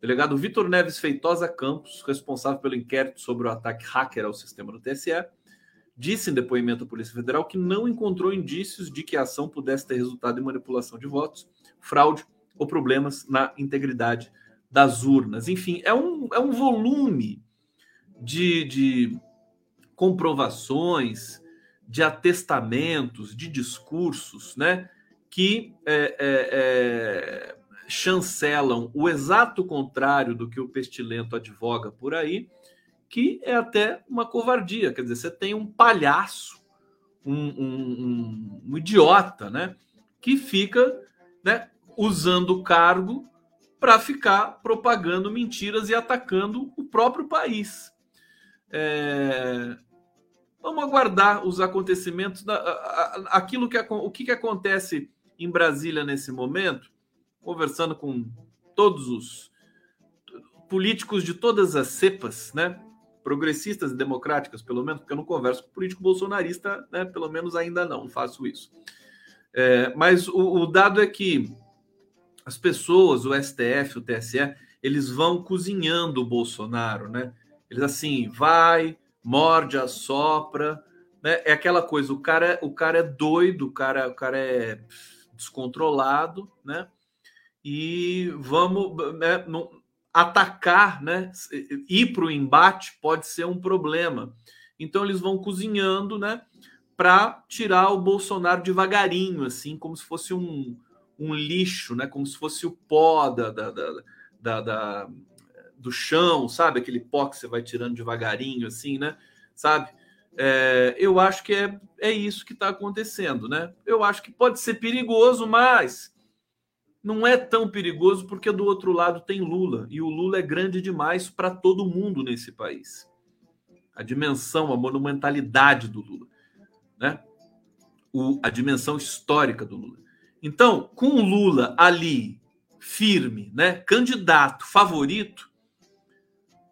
Delegado Vitor Neves Feitosa Campos, responsável pelo inquérito sobre o ataque hacker ao sistema do TSE, disse em depoimento à Polícia Federal que não encontrou indícios de que a ação pudesse ter resultado em manipulação de votos, fraude ou problemas na integridade das urnas. Enfim, é um, é um volume de, de comprovações, de atestamentos, de discursos, né, que é, é, é, chancelam o exato contrário do que o pestilento advoga por aí que é até uma covardia. Quer dizer, você tem um palhaço, um, um, um, um idiota, né? Que fica né, usando o cargo para ficar propagando mentiras e atacando o próprio país. É... Vamos aguardar os acontecimentos, aquilo que o que, que acontece em Brasília nesse momento, conversando com todos os políticos de todas as cepas, né? Progressistas e democráticas, pelo menos, porque eu não converso com político bolsonarista, né? Pelo menos ainda não, faço isso. É, mas o, o, dado é que as pessoas, o STF, o TSE, eles vão cozinhando o Bolsonaro, né? Eles assim, vai, morde, assopra, né? É aquela coisa, o cara, o cara é doido, o cara, o cara é descontrolado, né? E vamos, né? Atacar, né, ir para o embate pode ser um problema. Então eles vão cozinhando, né, para tirar o Bolsonaro devagarinho, assim, como se fosse um, um lixo, né, como se fosse o pó da, da, da, da, do chão, sabe? Aquele pó que você vai tirando devagarinho, assim, né? Sabe? É, eu acho que é, é isso que está acontecendo, né? Eu acho que pode ser perigoso, mas não é tão perigoso porque do outro lado tem Lula e o Lula é grande demais para todo mundo nesse país. A dimensão, a monumentalidade do Lula, né? O, a dimensão histórica do Lula. Então, com o Lula ali firme, né, candidato favorito,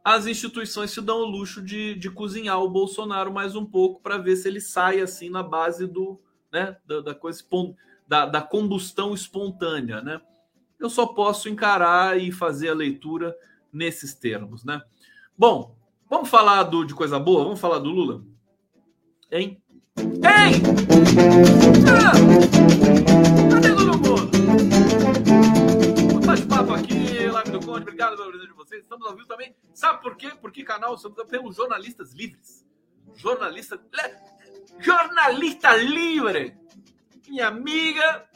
as instituições se dão o luxo de, de cozinhar o Bolsonaro mais um pouco para ver se ele sai assim na base do, né, da, da coisa da, da, combustão espontânea, né? Eu só posso encarar e fazer a leitura nesses termos, né? Bom, vamos falar do, de coisa boa? Vamos falar do Lula? Hein? Hein? Ah! Cadê todo mundo? Bate-papo aqui, live do Conde, obrigado pela presença de vocês. Estamos ao vivo também. Sabe por quê? Por que canal? Estamos pelos jornalistas livres. Jornalista. Jornalista livre! Minha amiga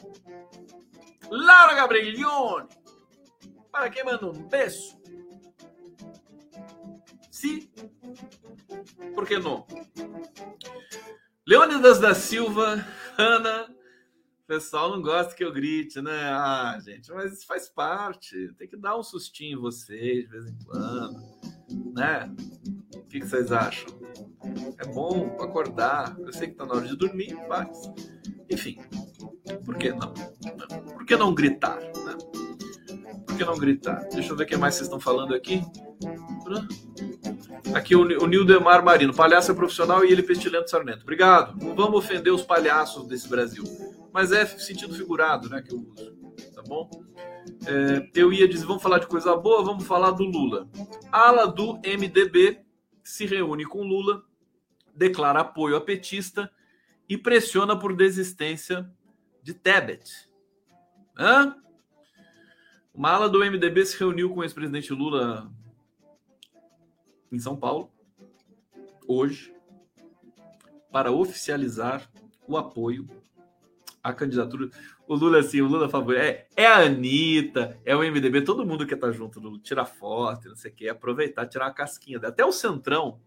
Laura Gabrielione, para quem manda um beijo. Sim, por que não? Leônidas da Silva, Ana, o pessoal não gosta que eu grite, né? Ah, gente, mas isso faz parte. Tem que dar um sustinho em vocês de vez em quando, né? O que, vocês acham? É bom acordar. Eu sei que tá na hora de dormir, mas enfim, por que não? Por que não gritar? Né? Por que não gritar? Deixa eu ver o que mais vocês estão falando aqui. Aqui o, Nildemar Marino, palhaço é profissional e ele pestilento sarnento. Obrigado. Não vamos ofender os palhaços desse Brasil. Mas é sentido figurado, né, que eu uso. Tá bom? É, eu ia dizer, vamos falar de coisa boa, vamos falar do Lula. Ala do MDB se reúne com Lula, declara apoio a petista e pressiona por desistência de Tebet. Hã? Uma ala do MDB se reuniu com o ex-presidente Lula em São Paulo, hoje, para oficializar o apoio à candidatura. O Lula, assim, o Lula favorito. É, é a Anitta, é o MDB, todo mundo quer estar junto, tirar foto, não sei o quê, aproveitar, tirar a casquinha. Até o Centrão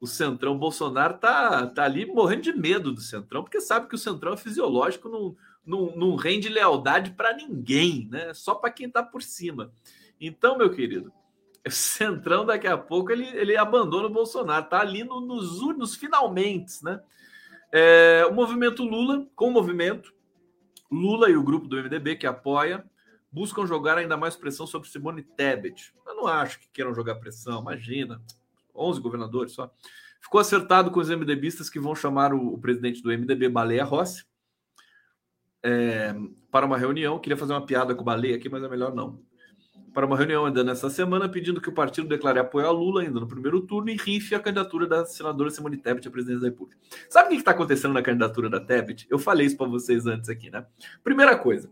o Centrão Bolsonaro tá, tá ali morrendo de medo do Centrão, porque sabe que o Centrão é fisiológico, não, não, não rende lealdade para ninguém, né? Só para quem está por cima. Então, meu querido, [laughs] o Centrão daqui a pouco ele, ele abandona o Bolsonaro, tá ali no, nos, nos finalmente, né? É, o movimento Lula, com o movimento, Lula e o grupo do MDB que apoia, buscam jogar ainda mais pressão sobre Simone Tebet. Eu não acho que queiram jogar pressão, imagina. 11 governadores só. Ficou acertado com os MDBistas que vão chamar o, o presidente do MDB, Baleia Rossi, é, para uma reunião. Queria fazer uma piada com o Baleia aqui, mas é melhor não. Para uma reunião ainda nessa semana, pedindo que o partido declare apoio a Lula ainda no primeiro turno e rife a candidatura da senadora Simone Tebet à presidência da República. Sabe o que está acontecendo na candidatura da Tebet? Eu falei isso para vocês antes aqui, né? Primeira coisa,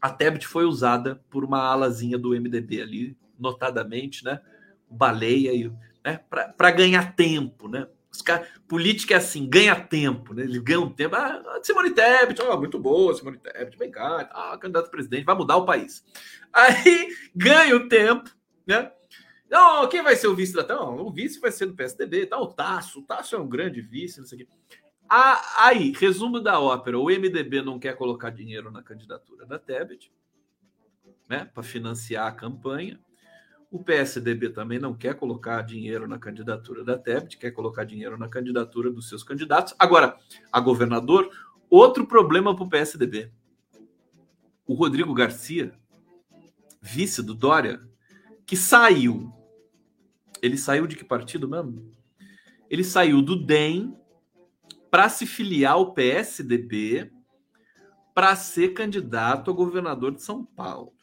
a Tebet foi usada por uma alazinha do MDB ali, notadamente, né? Baleia e né? para ganhar tempo, né? Os política é assim, ganha tempo, né? Eles ganham tempo. Ah, Simone Tebet, oh, muito boa, Simone Tebet, vem cá, ah, candidato a presidente, vai mudar o país. Aí [laughs] ganha o tempo, né? Não, quem vai ser o vice da não, O vice vai ser do PSDB, tá? O Tasso, o Tasso é um grande vice, não sei o quê. Ah, aí, resumo da ópera: o MDB não quer colocar dinheiro na candidatura da Tebet, né? Para financiar a campanha. O PSDB também não quer colocar dinheiro na candidatura da Tebet, quer colocar dinheiro na candidatura dos seus candidatos. Agora, a governador, outro problema para o PSDB. O Rodrigo Garcia, vice do Dória, que saiu. Ele saiu de que partido mesmo? Ele saiu do DEM para se filiar ao PSDB para ser candidato a governador de São Paulo.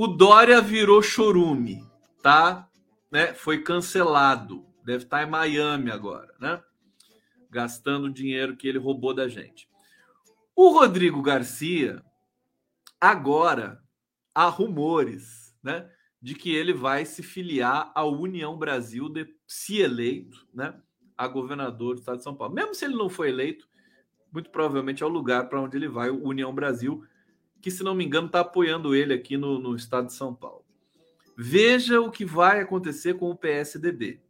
O Dória virou chorume, tá? Né? Foi cancelado. Deve estar em Miami agora, né? Gastando o dinheiro que ele roubou da gente. O Rodrigo Garcia, agora há rumores, né? De que ele vai se filiar à União Brasil, de, se eleito, né? A governador do estado de São Paulo. Mesmo se ele não for eleito, muito provavelmente é o lugar para onde ele vai, União Brasil que, se não me engano, está apoiando ele aqui no, no estado de São Paulo. Veja o que vai acontecer com o PSDB.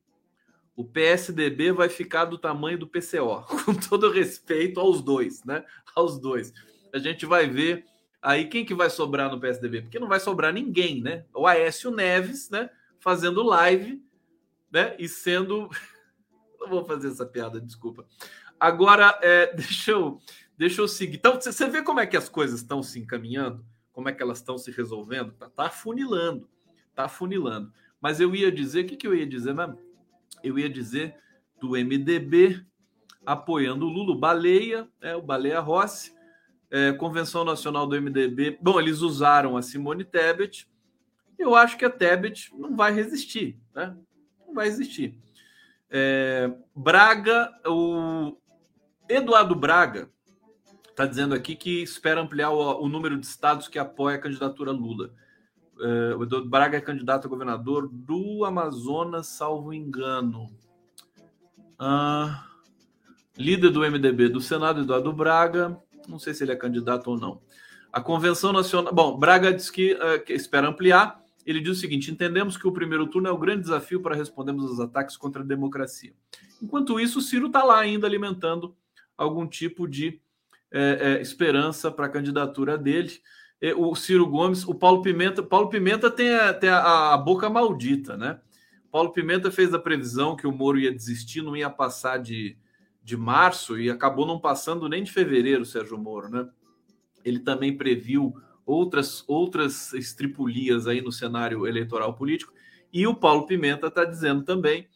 O PSDB vai ficar do tamanho do PCO, [laughs] com todo respeito aos dois, né? Aos dois. A gente vai ver aí quem que vai sobrar no PSDB, porque não vai sobrar ninguém, né? O Aécio Neves, né? Fazendo live, né? E sendo. [laughs] Não vou fazer essa piada, desculpa. Agora, é, [laughs] deixa, eu, deixa eu seguir. Então, você vê como é que as coisas estão se encaminhando? Como é que elas estão se resolvendo? Tá, tá funilando. Tá funilando. Mas eu ia dizer, o que, que eu ia dizer mesmo? Eu ia dizer do MDB apoiando o Lula, Baleia, é, o Baleia Rossi, é, Convenção Nacional do MDB. Bom, eles usaram a Simone Tebet. Eu acho que a Tebet não vai resistir, né? Não vai resistir. É, Braga, o Eduardo Braga está dizendo aqui que espera ampliar o, o, número de estados que apoia a candidatura Lula. É, o Eduardo Braga é candidato a governador do Amazonas, salvo engano. Ah, líder do MDB do Senado, Eduardo Braga. Não sei se ele é candidato ou não. A Convenção Nacional. Bom, Braga diz que, uh, que espera ampliar. Ele diz o seguinte: entendemos que o primeiro turno é o grande desafio para respondermos aos ataques contra a democracia. Enquanto isso, o Ciro está lá ainda alimentando algum tipo de é, é, esperança para a candidatura dele. O Ciro Gomes, o Paulo Pimenta. Paulo Pimenta tem, a, tem a, a boca maldita, né? Paulo Pimenta fez a previsão que o Moro ia desistir, não ia passar de, de março e acabou não passando nem de fevereiro, Sérgio Moro, né? Ele também previu outras outras estripulias aí no cenário eleitoral político e o Paulo Pimenta está dizendo também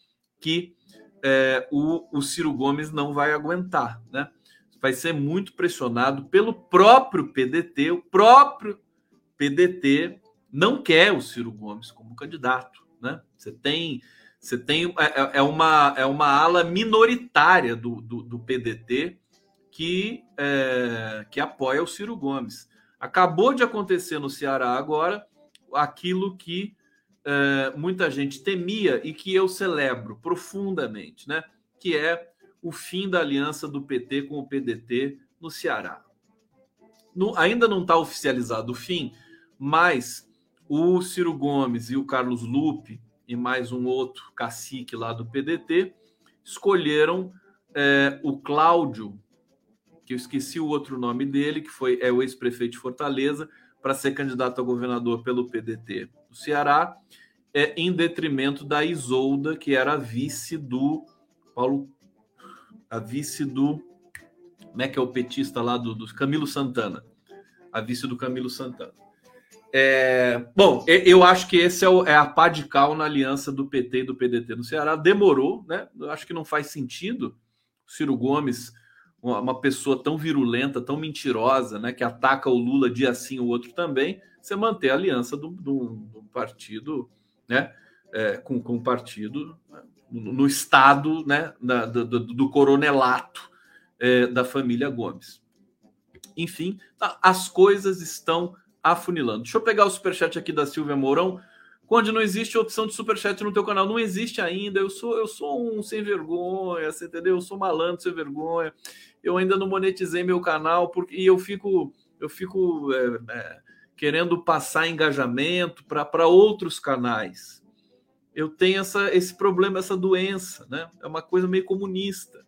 que é, o, o Ciro Gomes não vai aguentar, né? Vai ser muito pressionado pelo próprio PDT, o próprio PDT não quer o Ciro Gomes como candidato, né? Você tem você tem é, é, é, uma, é uma ala minoritária do, do, do PDT que, é, que apoia o Ciro Gomes. Acabou de acontecer no Ceará agora aquilo que é, muita gente temia e que eu celebro profundamente, né? Que é o fim da aliança do PT com o PDT no Ceará. No, ainda não está oficializado o fim, mas o Ciro Gomes e o Carlos Lupe e mais um outro cacique lá do PDT, escolheram é, o Cláudio, que eu esqueci o outro nome dele, que foi é o ex-prefeito de Fortaleza, para ser candidato a governador pelo PDT do Ceará, é, em detrimento da Isolda, que era vice do Paulo, a vice do como é que é o petista lá do, do Camilo Santana, a vice do Camilo Santana. É, bom, eu acho que esse é, o, é, a pá de cal na aliança do PT e do PDT no Ceará. Demorou, né? Eu acho que não faz sentido o Ciro Gomes, uma, uma pessoa tão virulenta, tão mentirosa, né? Que ataca o Lula dia sim, o outro também, você manter a aliança do, do, do partido, né? É, com, com o partido no, no estado, né? Da, do, do, coronelato é, da família Gomes. Enfim, tá, as coisas estão afunilando. Deixa eu pegar o superchat aqui da Silvia Mourão. Quando não existe opção de superchat no teu canal, não existe ainda. Eu sou eu sou um sem vergonha, você entendeu? Eu sou malandro sem vergonha. Eu ainda não monetizei meu canal porque e eu fico eu fico é, é, querendo passar engajamento para outros canais. Eu tenho essa, esse problema, essa doença, né? É uma coisa meio comunista.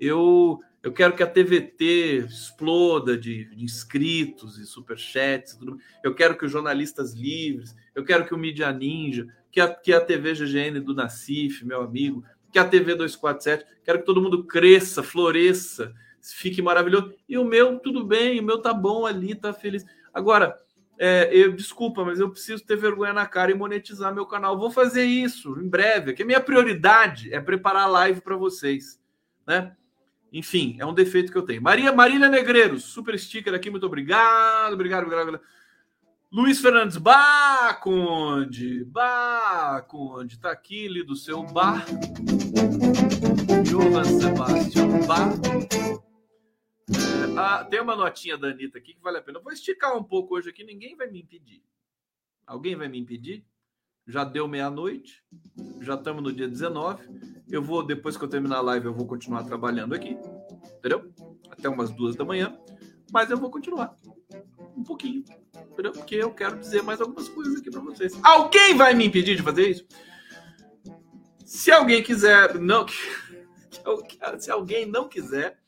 Eu eu quero que a TVT exploda de, de inscritos e superchats. Tudo. Eu quero que os jornalistas livres, eu quero que o Mídia Ninja, que a, que a TV GGN do Nacif, meu amigo, que a TV 247, quero que todo mundo cresça, floresça, fique maravilhoso. E o meu, tudo bem, o meu tá bom ali, tá feliz. Agora, é, eu desculpa, mas eu preciso ter vergonha na cara e monetizar meu canal. Vou fazer isso em breve, que a minha prioridade é preparar a live para vocês, né? Enfim, é um defeito que eu tenho. Maria Marília Negreiros, super sticker aqui, muito obrigado, obrigado, obrigado. Luiz Fernandes, Bah, Conde, Bah, Conde, tá aqui, li do seu bar. Johan Sebastião Bah. Ah, tem uma notinha da Anitta aqui que vale a pena. Eu vou esticar um pouco hoje aqui, ninguém vai me impedir. Alguém vai me impedir? Já deu meia-noite, já estamos no dia 19. Eu vou, depois que eu terminar a live, eu vou continuar trabalhando aqui, entendeu? Até umas duas da manhã, mas eu vou continuar um pouquinho, porque eu quero dizer mais algumas coisas aqui para vocês. Alguém vai me impedir de fazer isso? Se alguém quiser, não, [laughs] se alguém não quiser,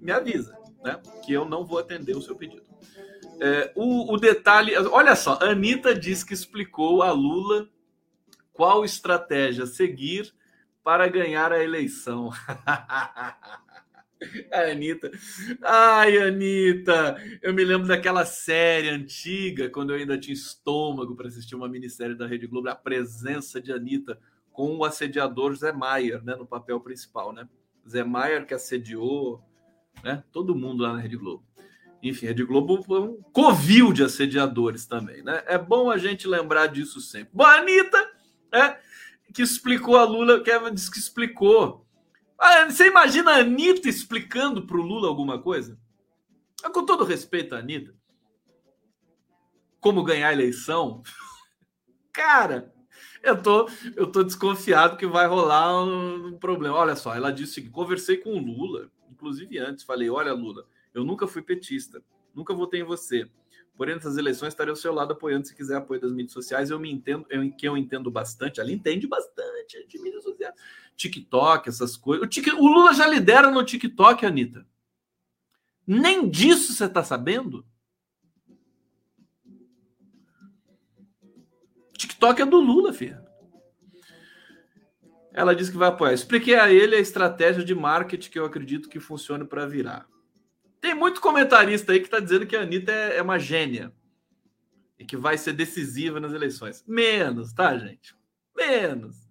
me avisa, né? Que eu não vou atender o seu pedido. É, o, o, detalhe, olha só, Anitta disse que explicou a Lula qual estratégia seguir para ganhar a eleição. [laughs] A Anitta. Ai, Anitta! Eu me lembro daquela série antiga, quando eu ainda tinha estômago para assistir uma minissérie da Rede Globo, a presença de Anitta com o assediador Zé Maier, né, no papel principal, né? Zé Maier que assediou, né, todo mundo lá na Rede Globo. Enfim, Rede Globo foi um covil de assediadores também, né? É bom a gente lembrar disso sempre. Bom, a Anitta, né, que explicou a Lula, que disse que explicou ah, você imagina a Anitta explicando para o Lula alguma coisa? Com todo respeito Anitta, como ganhar a eleição, [laughs] cara, eu tô, eu tô desconfiado que vai rolar um problema. Olha só, ela disse que conversei com o Lula, inclusive antes, falei: olha, Lula, eu nunca fui petista, nunca votei em você. Porém, nessas eleições estarei ao seu lado apoiando se quiser apoio das mídias sociais. Eu me entendo, eu, que eu entendo bastante, ela entende bastante de mídias sociais. TikTok, essas coisas. O, tic... o Lula já lidera no TikTok, Anitta. Nem disso você está sabendo? TikTok é do Lula, filha. Ela disse que vai apoiar. Expliquei a ele a estratégia de marketing que eu acredito que funcione para virar. Tem muito comentarista aí que está dizendo que a Anitta é, é uma gênia e que vai ser decisiva nas eleições. Menos, tá, gente? Menos.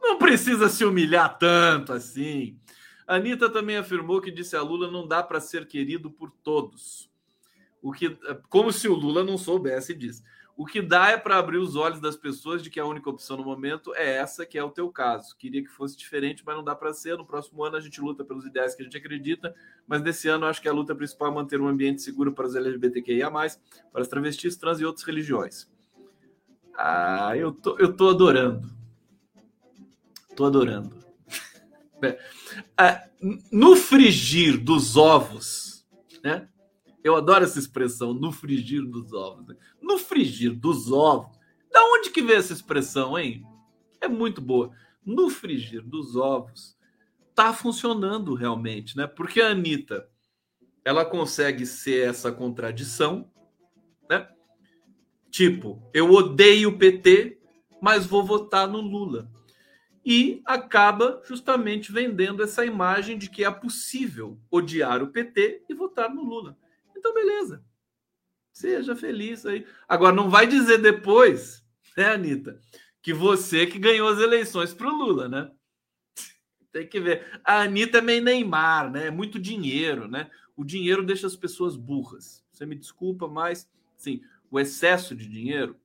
Não precisa se humilhar tanto assim. A Anitta também afirmou que disse a Lula não dá para ser querido por todos. O que, como se o Lula não soubesse disso. O que dá é para abrir os olhos das pessoas de que a única opção no momento é essa, que é o teu caso. Queria que fosse diferente, mas não dá para ser. No próximo ano a gente luta pelos ideais que a gente acredita, mas nesse ano acho que a luta principal é manter um ambiente seguro para os LGBTQIA+, para as travestis, trans e outras religiões. Ah, eu tô, eu tô adorando. Tô adorando. [laughs] É, no frigir dos ovos, né? Eu adoro essa expressão, no frigir dos ovos. Né? No frigir dos ovos. Da onde que vem essa expressão, hein? É muito boa. No frigir dos ovos, tá funcionando realmente, né? Porque a Anitta, ela consegue ser essa contradição, né? Tipo, eu odeio o PT, mas vou votar no Lula e acaba justamente vendendo essa imagem de que é possível odiar o PT e votar no Lula. Então, beleza. Seja feliz aí. Agora, não vai dizer depois, né, Anitta, que você que ganhou as eleições para o Lula, né? [laughs] Tem que ver. A Anitta é meio Neymar, né? É muito dinheiro, né? O dinheiro deixa as pessoas burras. Você me desculpa, mas, sim, o excesso de dinheiro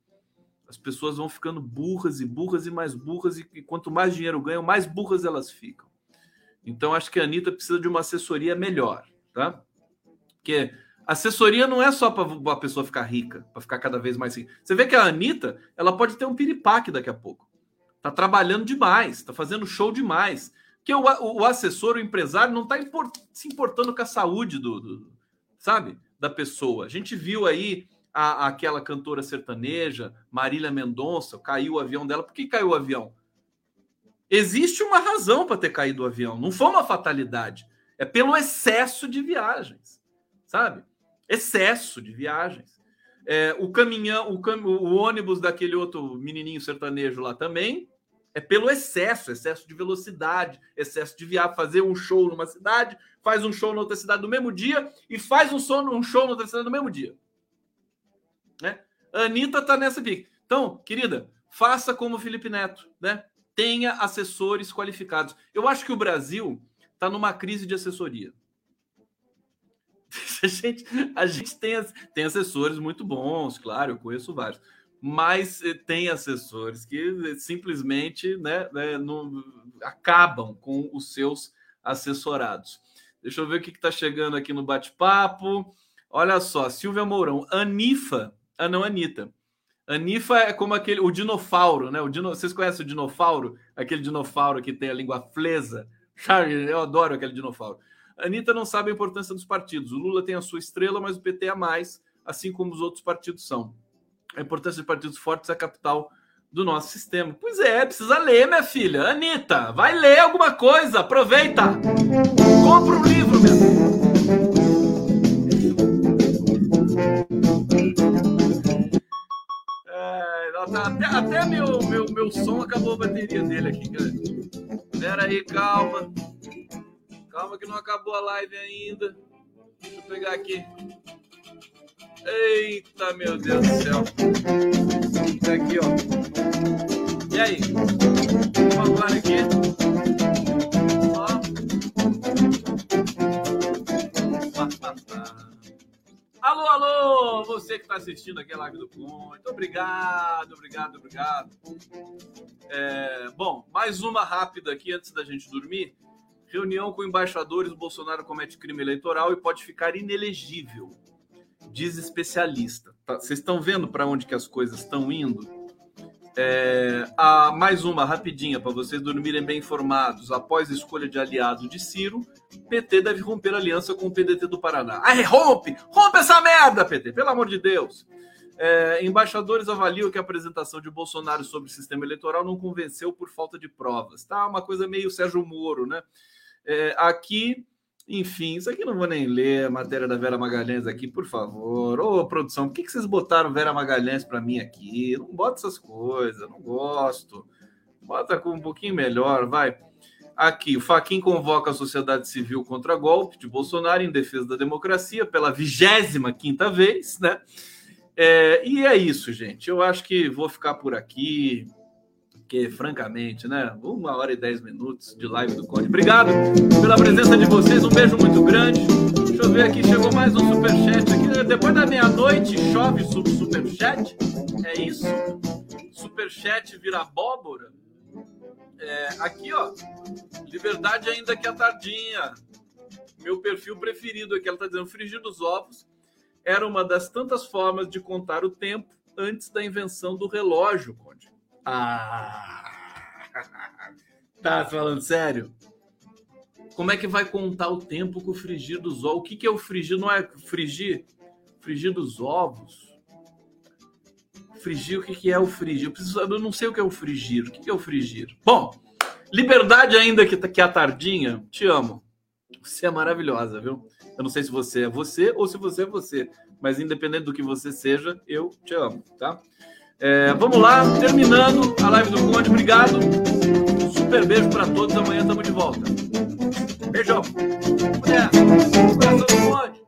as pessoas vão ficando burras e burras e mais burras, e, e quanto mais dinheiro ganham, mais burras elas ficam. Então, acho que a Anitta precisa de uma assessoria melhor, tá? Porque assessoria não é só para a pessoa ficar rica, para ficar cada vez mais rica. Você vê que a Anitta, ela pode ter um piripaque daqui a pouco. Tá trabalhando demais, tá fazendo show demais. Que o, o, o assessor, o empresário, não tá import, se importando com a saúde do, do, sabe, da pessoa. A gente viu aí a, aquela cantora sertaneja, Marília Mendonça, caiu o avião dela. Por que caiu o avião? Existe uma razão para ter caído o avião. Não foi uma fatalidade. É pelo excesso de viagens, sabe? Excesso de viagens. É, o caminhão, o, cam... o ônibus daquele outro menininho sertanejo lá também é pelo excesso, excesso de velocidade, excesso de viagem, fazer um show numa cidade, faz um show na outra cidade no mesmo dia e faz um, show, um show na outra cidade no mesmo dia. Né? Anitta tá nessa pique. Então, querida, faça como o Felipe Neto, né? Tenha assessores qualificados. Eu acho que o Brasil está numa crise de assessoria. [laughs] A gente, a gente tem, tem assessores muito bons, claro, eu conheço vários, mas eh, tem assessores que simplesmente né, né não, acabam com os seus assessorados. Deixa eu ver o que está chegando aqui no bate-papo. Olha só, Silvia Mourão, Anifa ah, não, Anitta. Anifa é como aquele, o dinofauro, né? O dino, vocês conhecem o dinofauro? Aquele dinofauro que tem a língua flesa. Eu adoro aquele dinofauro. Anitta não sabe a importância dos partidos. O Lula tem a sua estrela, mas o PT é mais. assim como os outros partidos são. A importância de partidos fortes é a capital do nosso sistema. Pois é, precisa ler, minha filha. Anitta, vai ler alguma coisa, aproveita. Compra um livro, minha filha. É, até, até meu, meu, meu som acabou a bateria dele aqui, cara. Pera aí, calma. Calma que não acabou a live ainda. Deixa eu pegar aqui. Eita, meu Deus do céu. Tá aqui, ó. E aí? Vamos agora aqui. Ó. Alô, alô! Você que está assistindo aqui a live do Ponto. Obrigado, obrigado, obrigado. É, bom, mais uma rápida aqui antes da gente dormir. Reunião com embaixadores, Bolsonaro comete crime eleitoral e pode ficar inelegível diz especialista. Tá? Vocês estão vendo para onde que as coisas estão indo? É, a, mais uma rapidinha para vocês dormirem bem informados. Após a escolha de aliado de Ciro, PT deve romper aliança com o PDT do Paraná. Ai, rompe! Rompe essa merda, PT, pelo amor de Deus! É, embaixadores avaliam que a apresentação de Bolsonaro sobre o sistema eleitoral não convenceu por falta de provas. Tá uma coisa meio Sérgio Moro, né? É, aqui enfim, isso aqui não vou nem ler a matéria da Vera Magalhães aqui, por favor. Ô, produção, por que, que vocês botaram Vera Magalhães para mim aqui? Não bota essas coisas, não gosto. Bota com um pouquinho melhor, vai. Aqui, o Faquin convoca a sociedade civil contra golpe de Bolsonaro em defesa da democracia pela vigésima quinta vez, né? É, e é isso, gente. Eu acho que vou ficar por aqui porque, francamente, né? Uma hora e dez minutos de live do Conde. Obrigado pela presença de vocês, um beijo muito grande. Deixa eu ver aqui, chegou mais um superchat aqui. Depois da meia-noite, chove sobre superchat. É isso? Superchat vira abóbora. É, aqui, ó. Liberdade ainda que a tardinha. Meu perfil preferido aqui, ela tá dizendo frigir dos ovos era uma das tantas formas de contar o tempo antes da invenção do relógio, Conde. Ah! [laughs] Tá falando sério? Como é que vai contar o tempo com o frigir dos ovos? O que, que é o frigir? Não é frigir? Frigir dos ovos? Frigir, o que, que é o frigir? Eu, preciso, eu não sei o que é o frigir. O que, que é o frigir? Bom, liberdade ainda que, que é a tardinha. Te amo. Você é maravilhosa, viu? Eu não sei se você é você ou se você é você. Mas independente do que você seja, eu te amo, tá? É, vamos lá, terminando a live do Conde. Obrigado. Super beijo para todos. Amanhã estamos de volta. Beijão. Mulher, coração do Conde.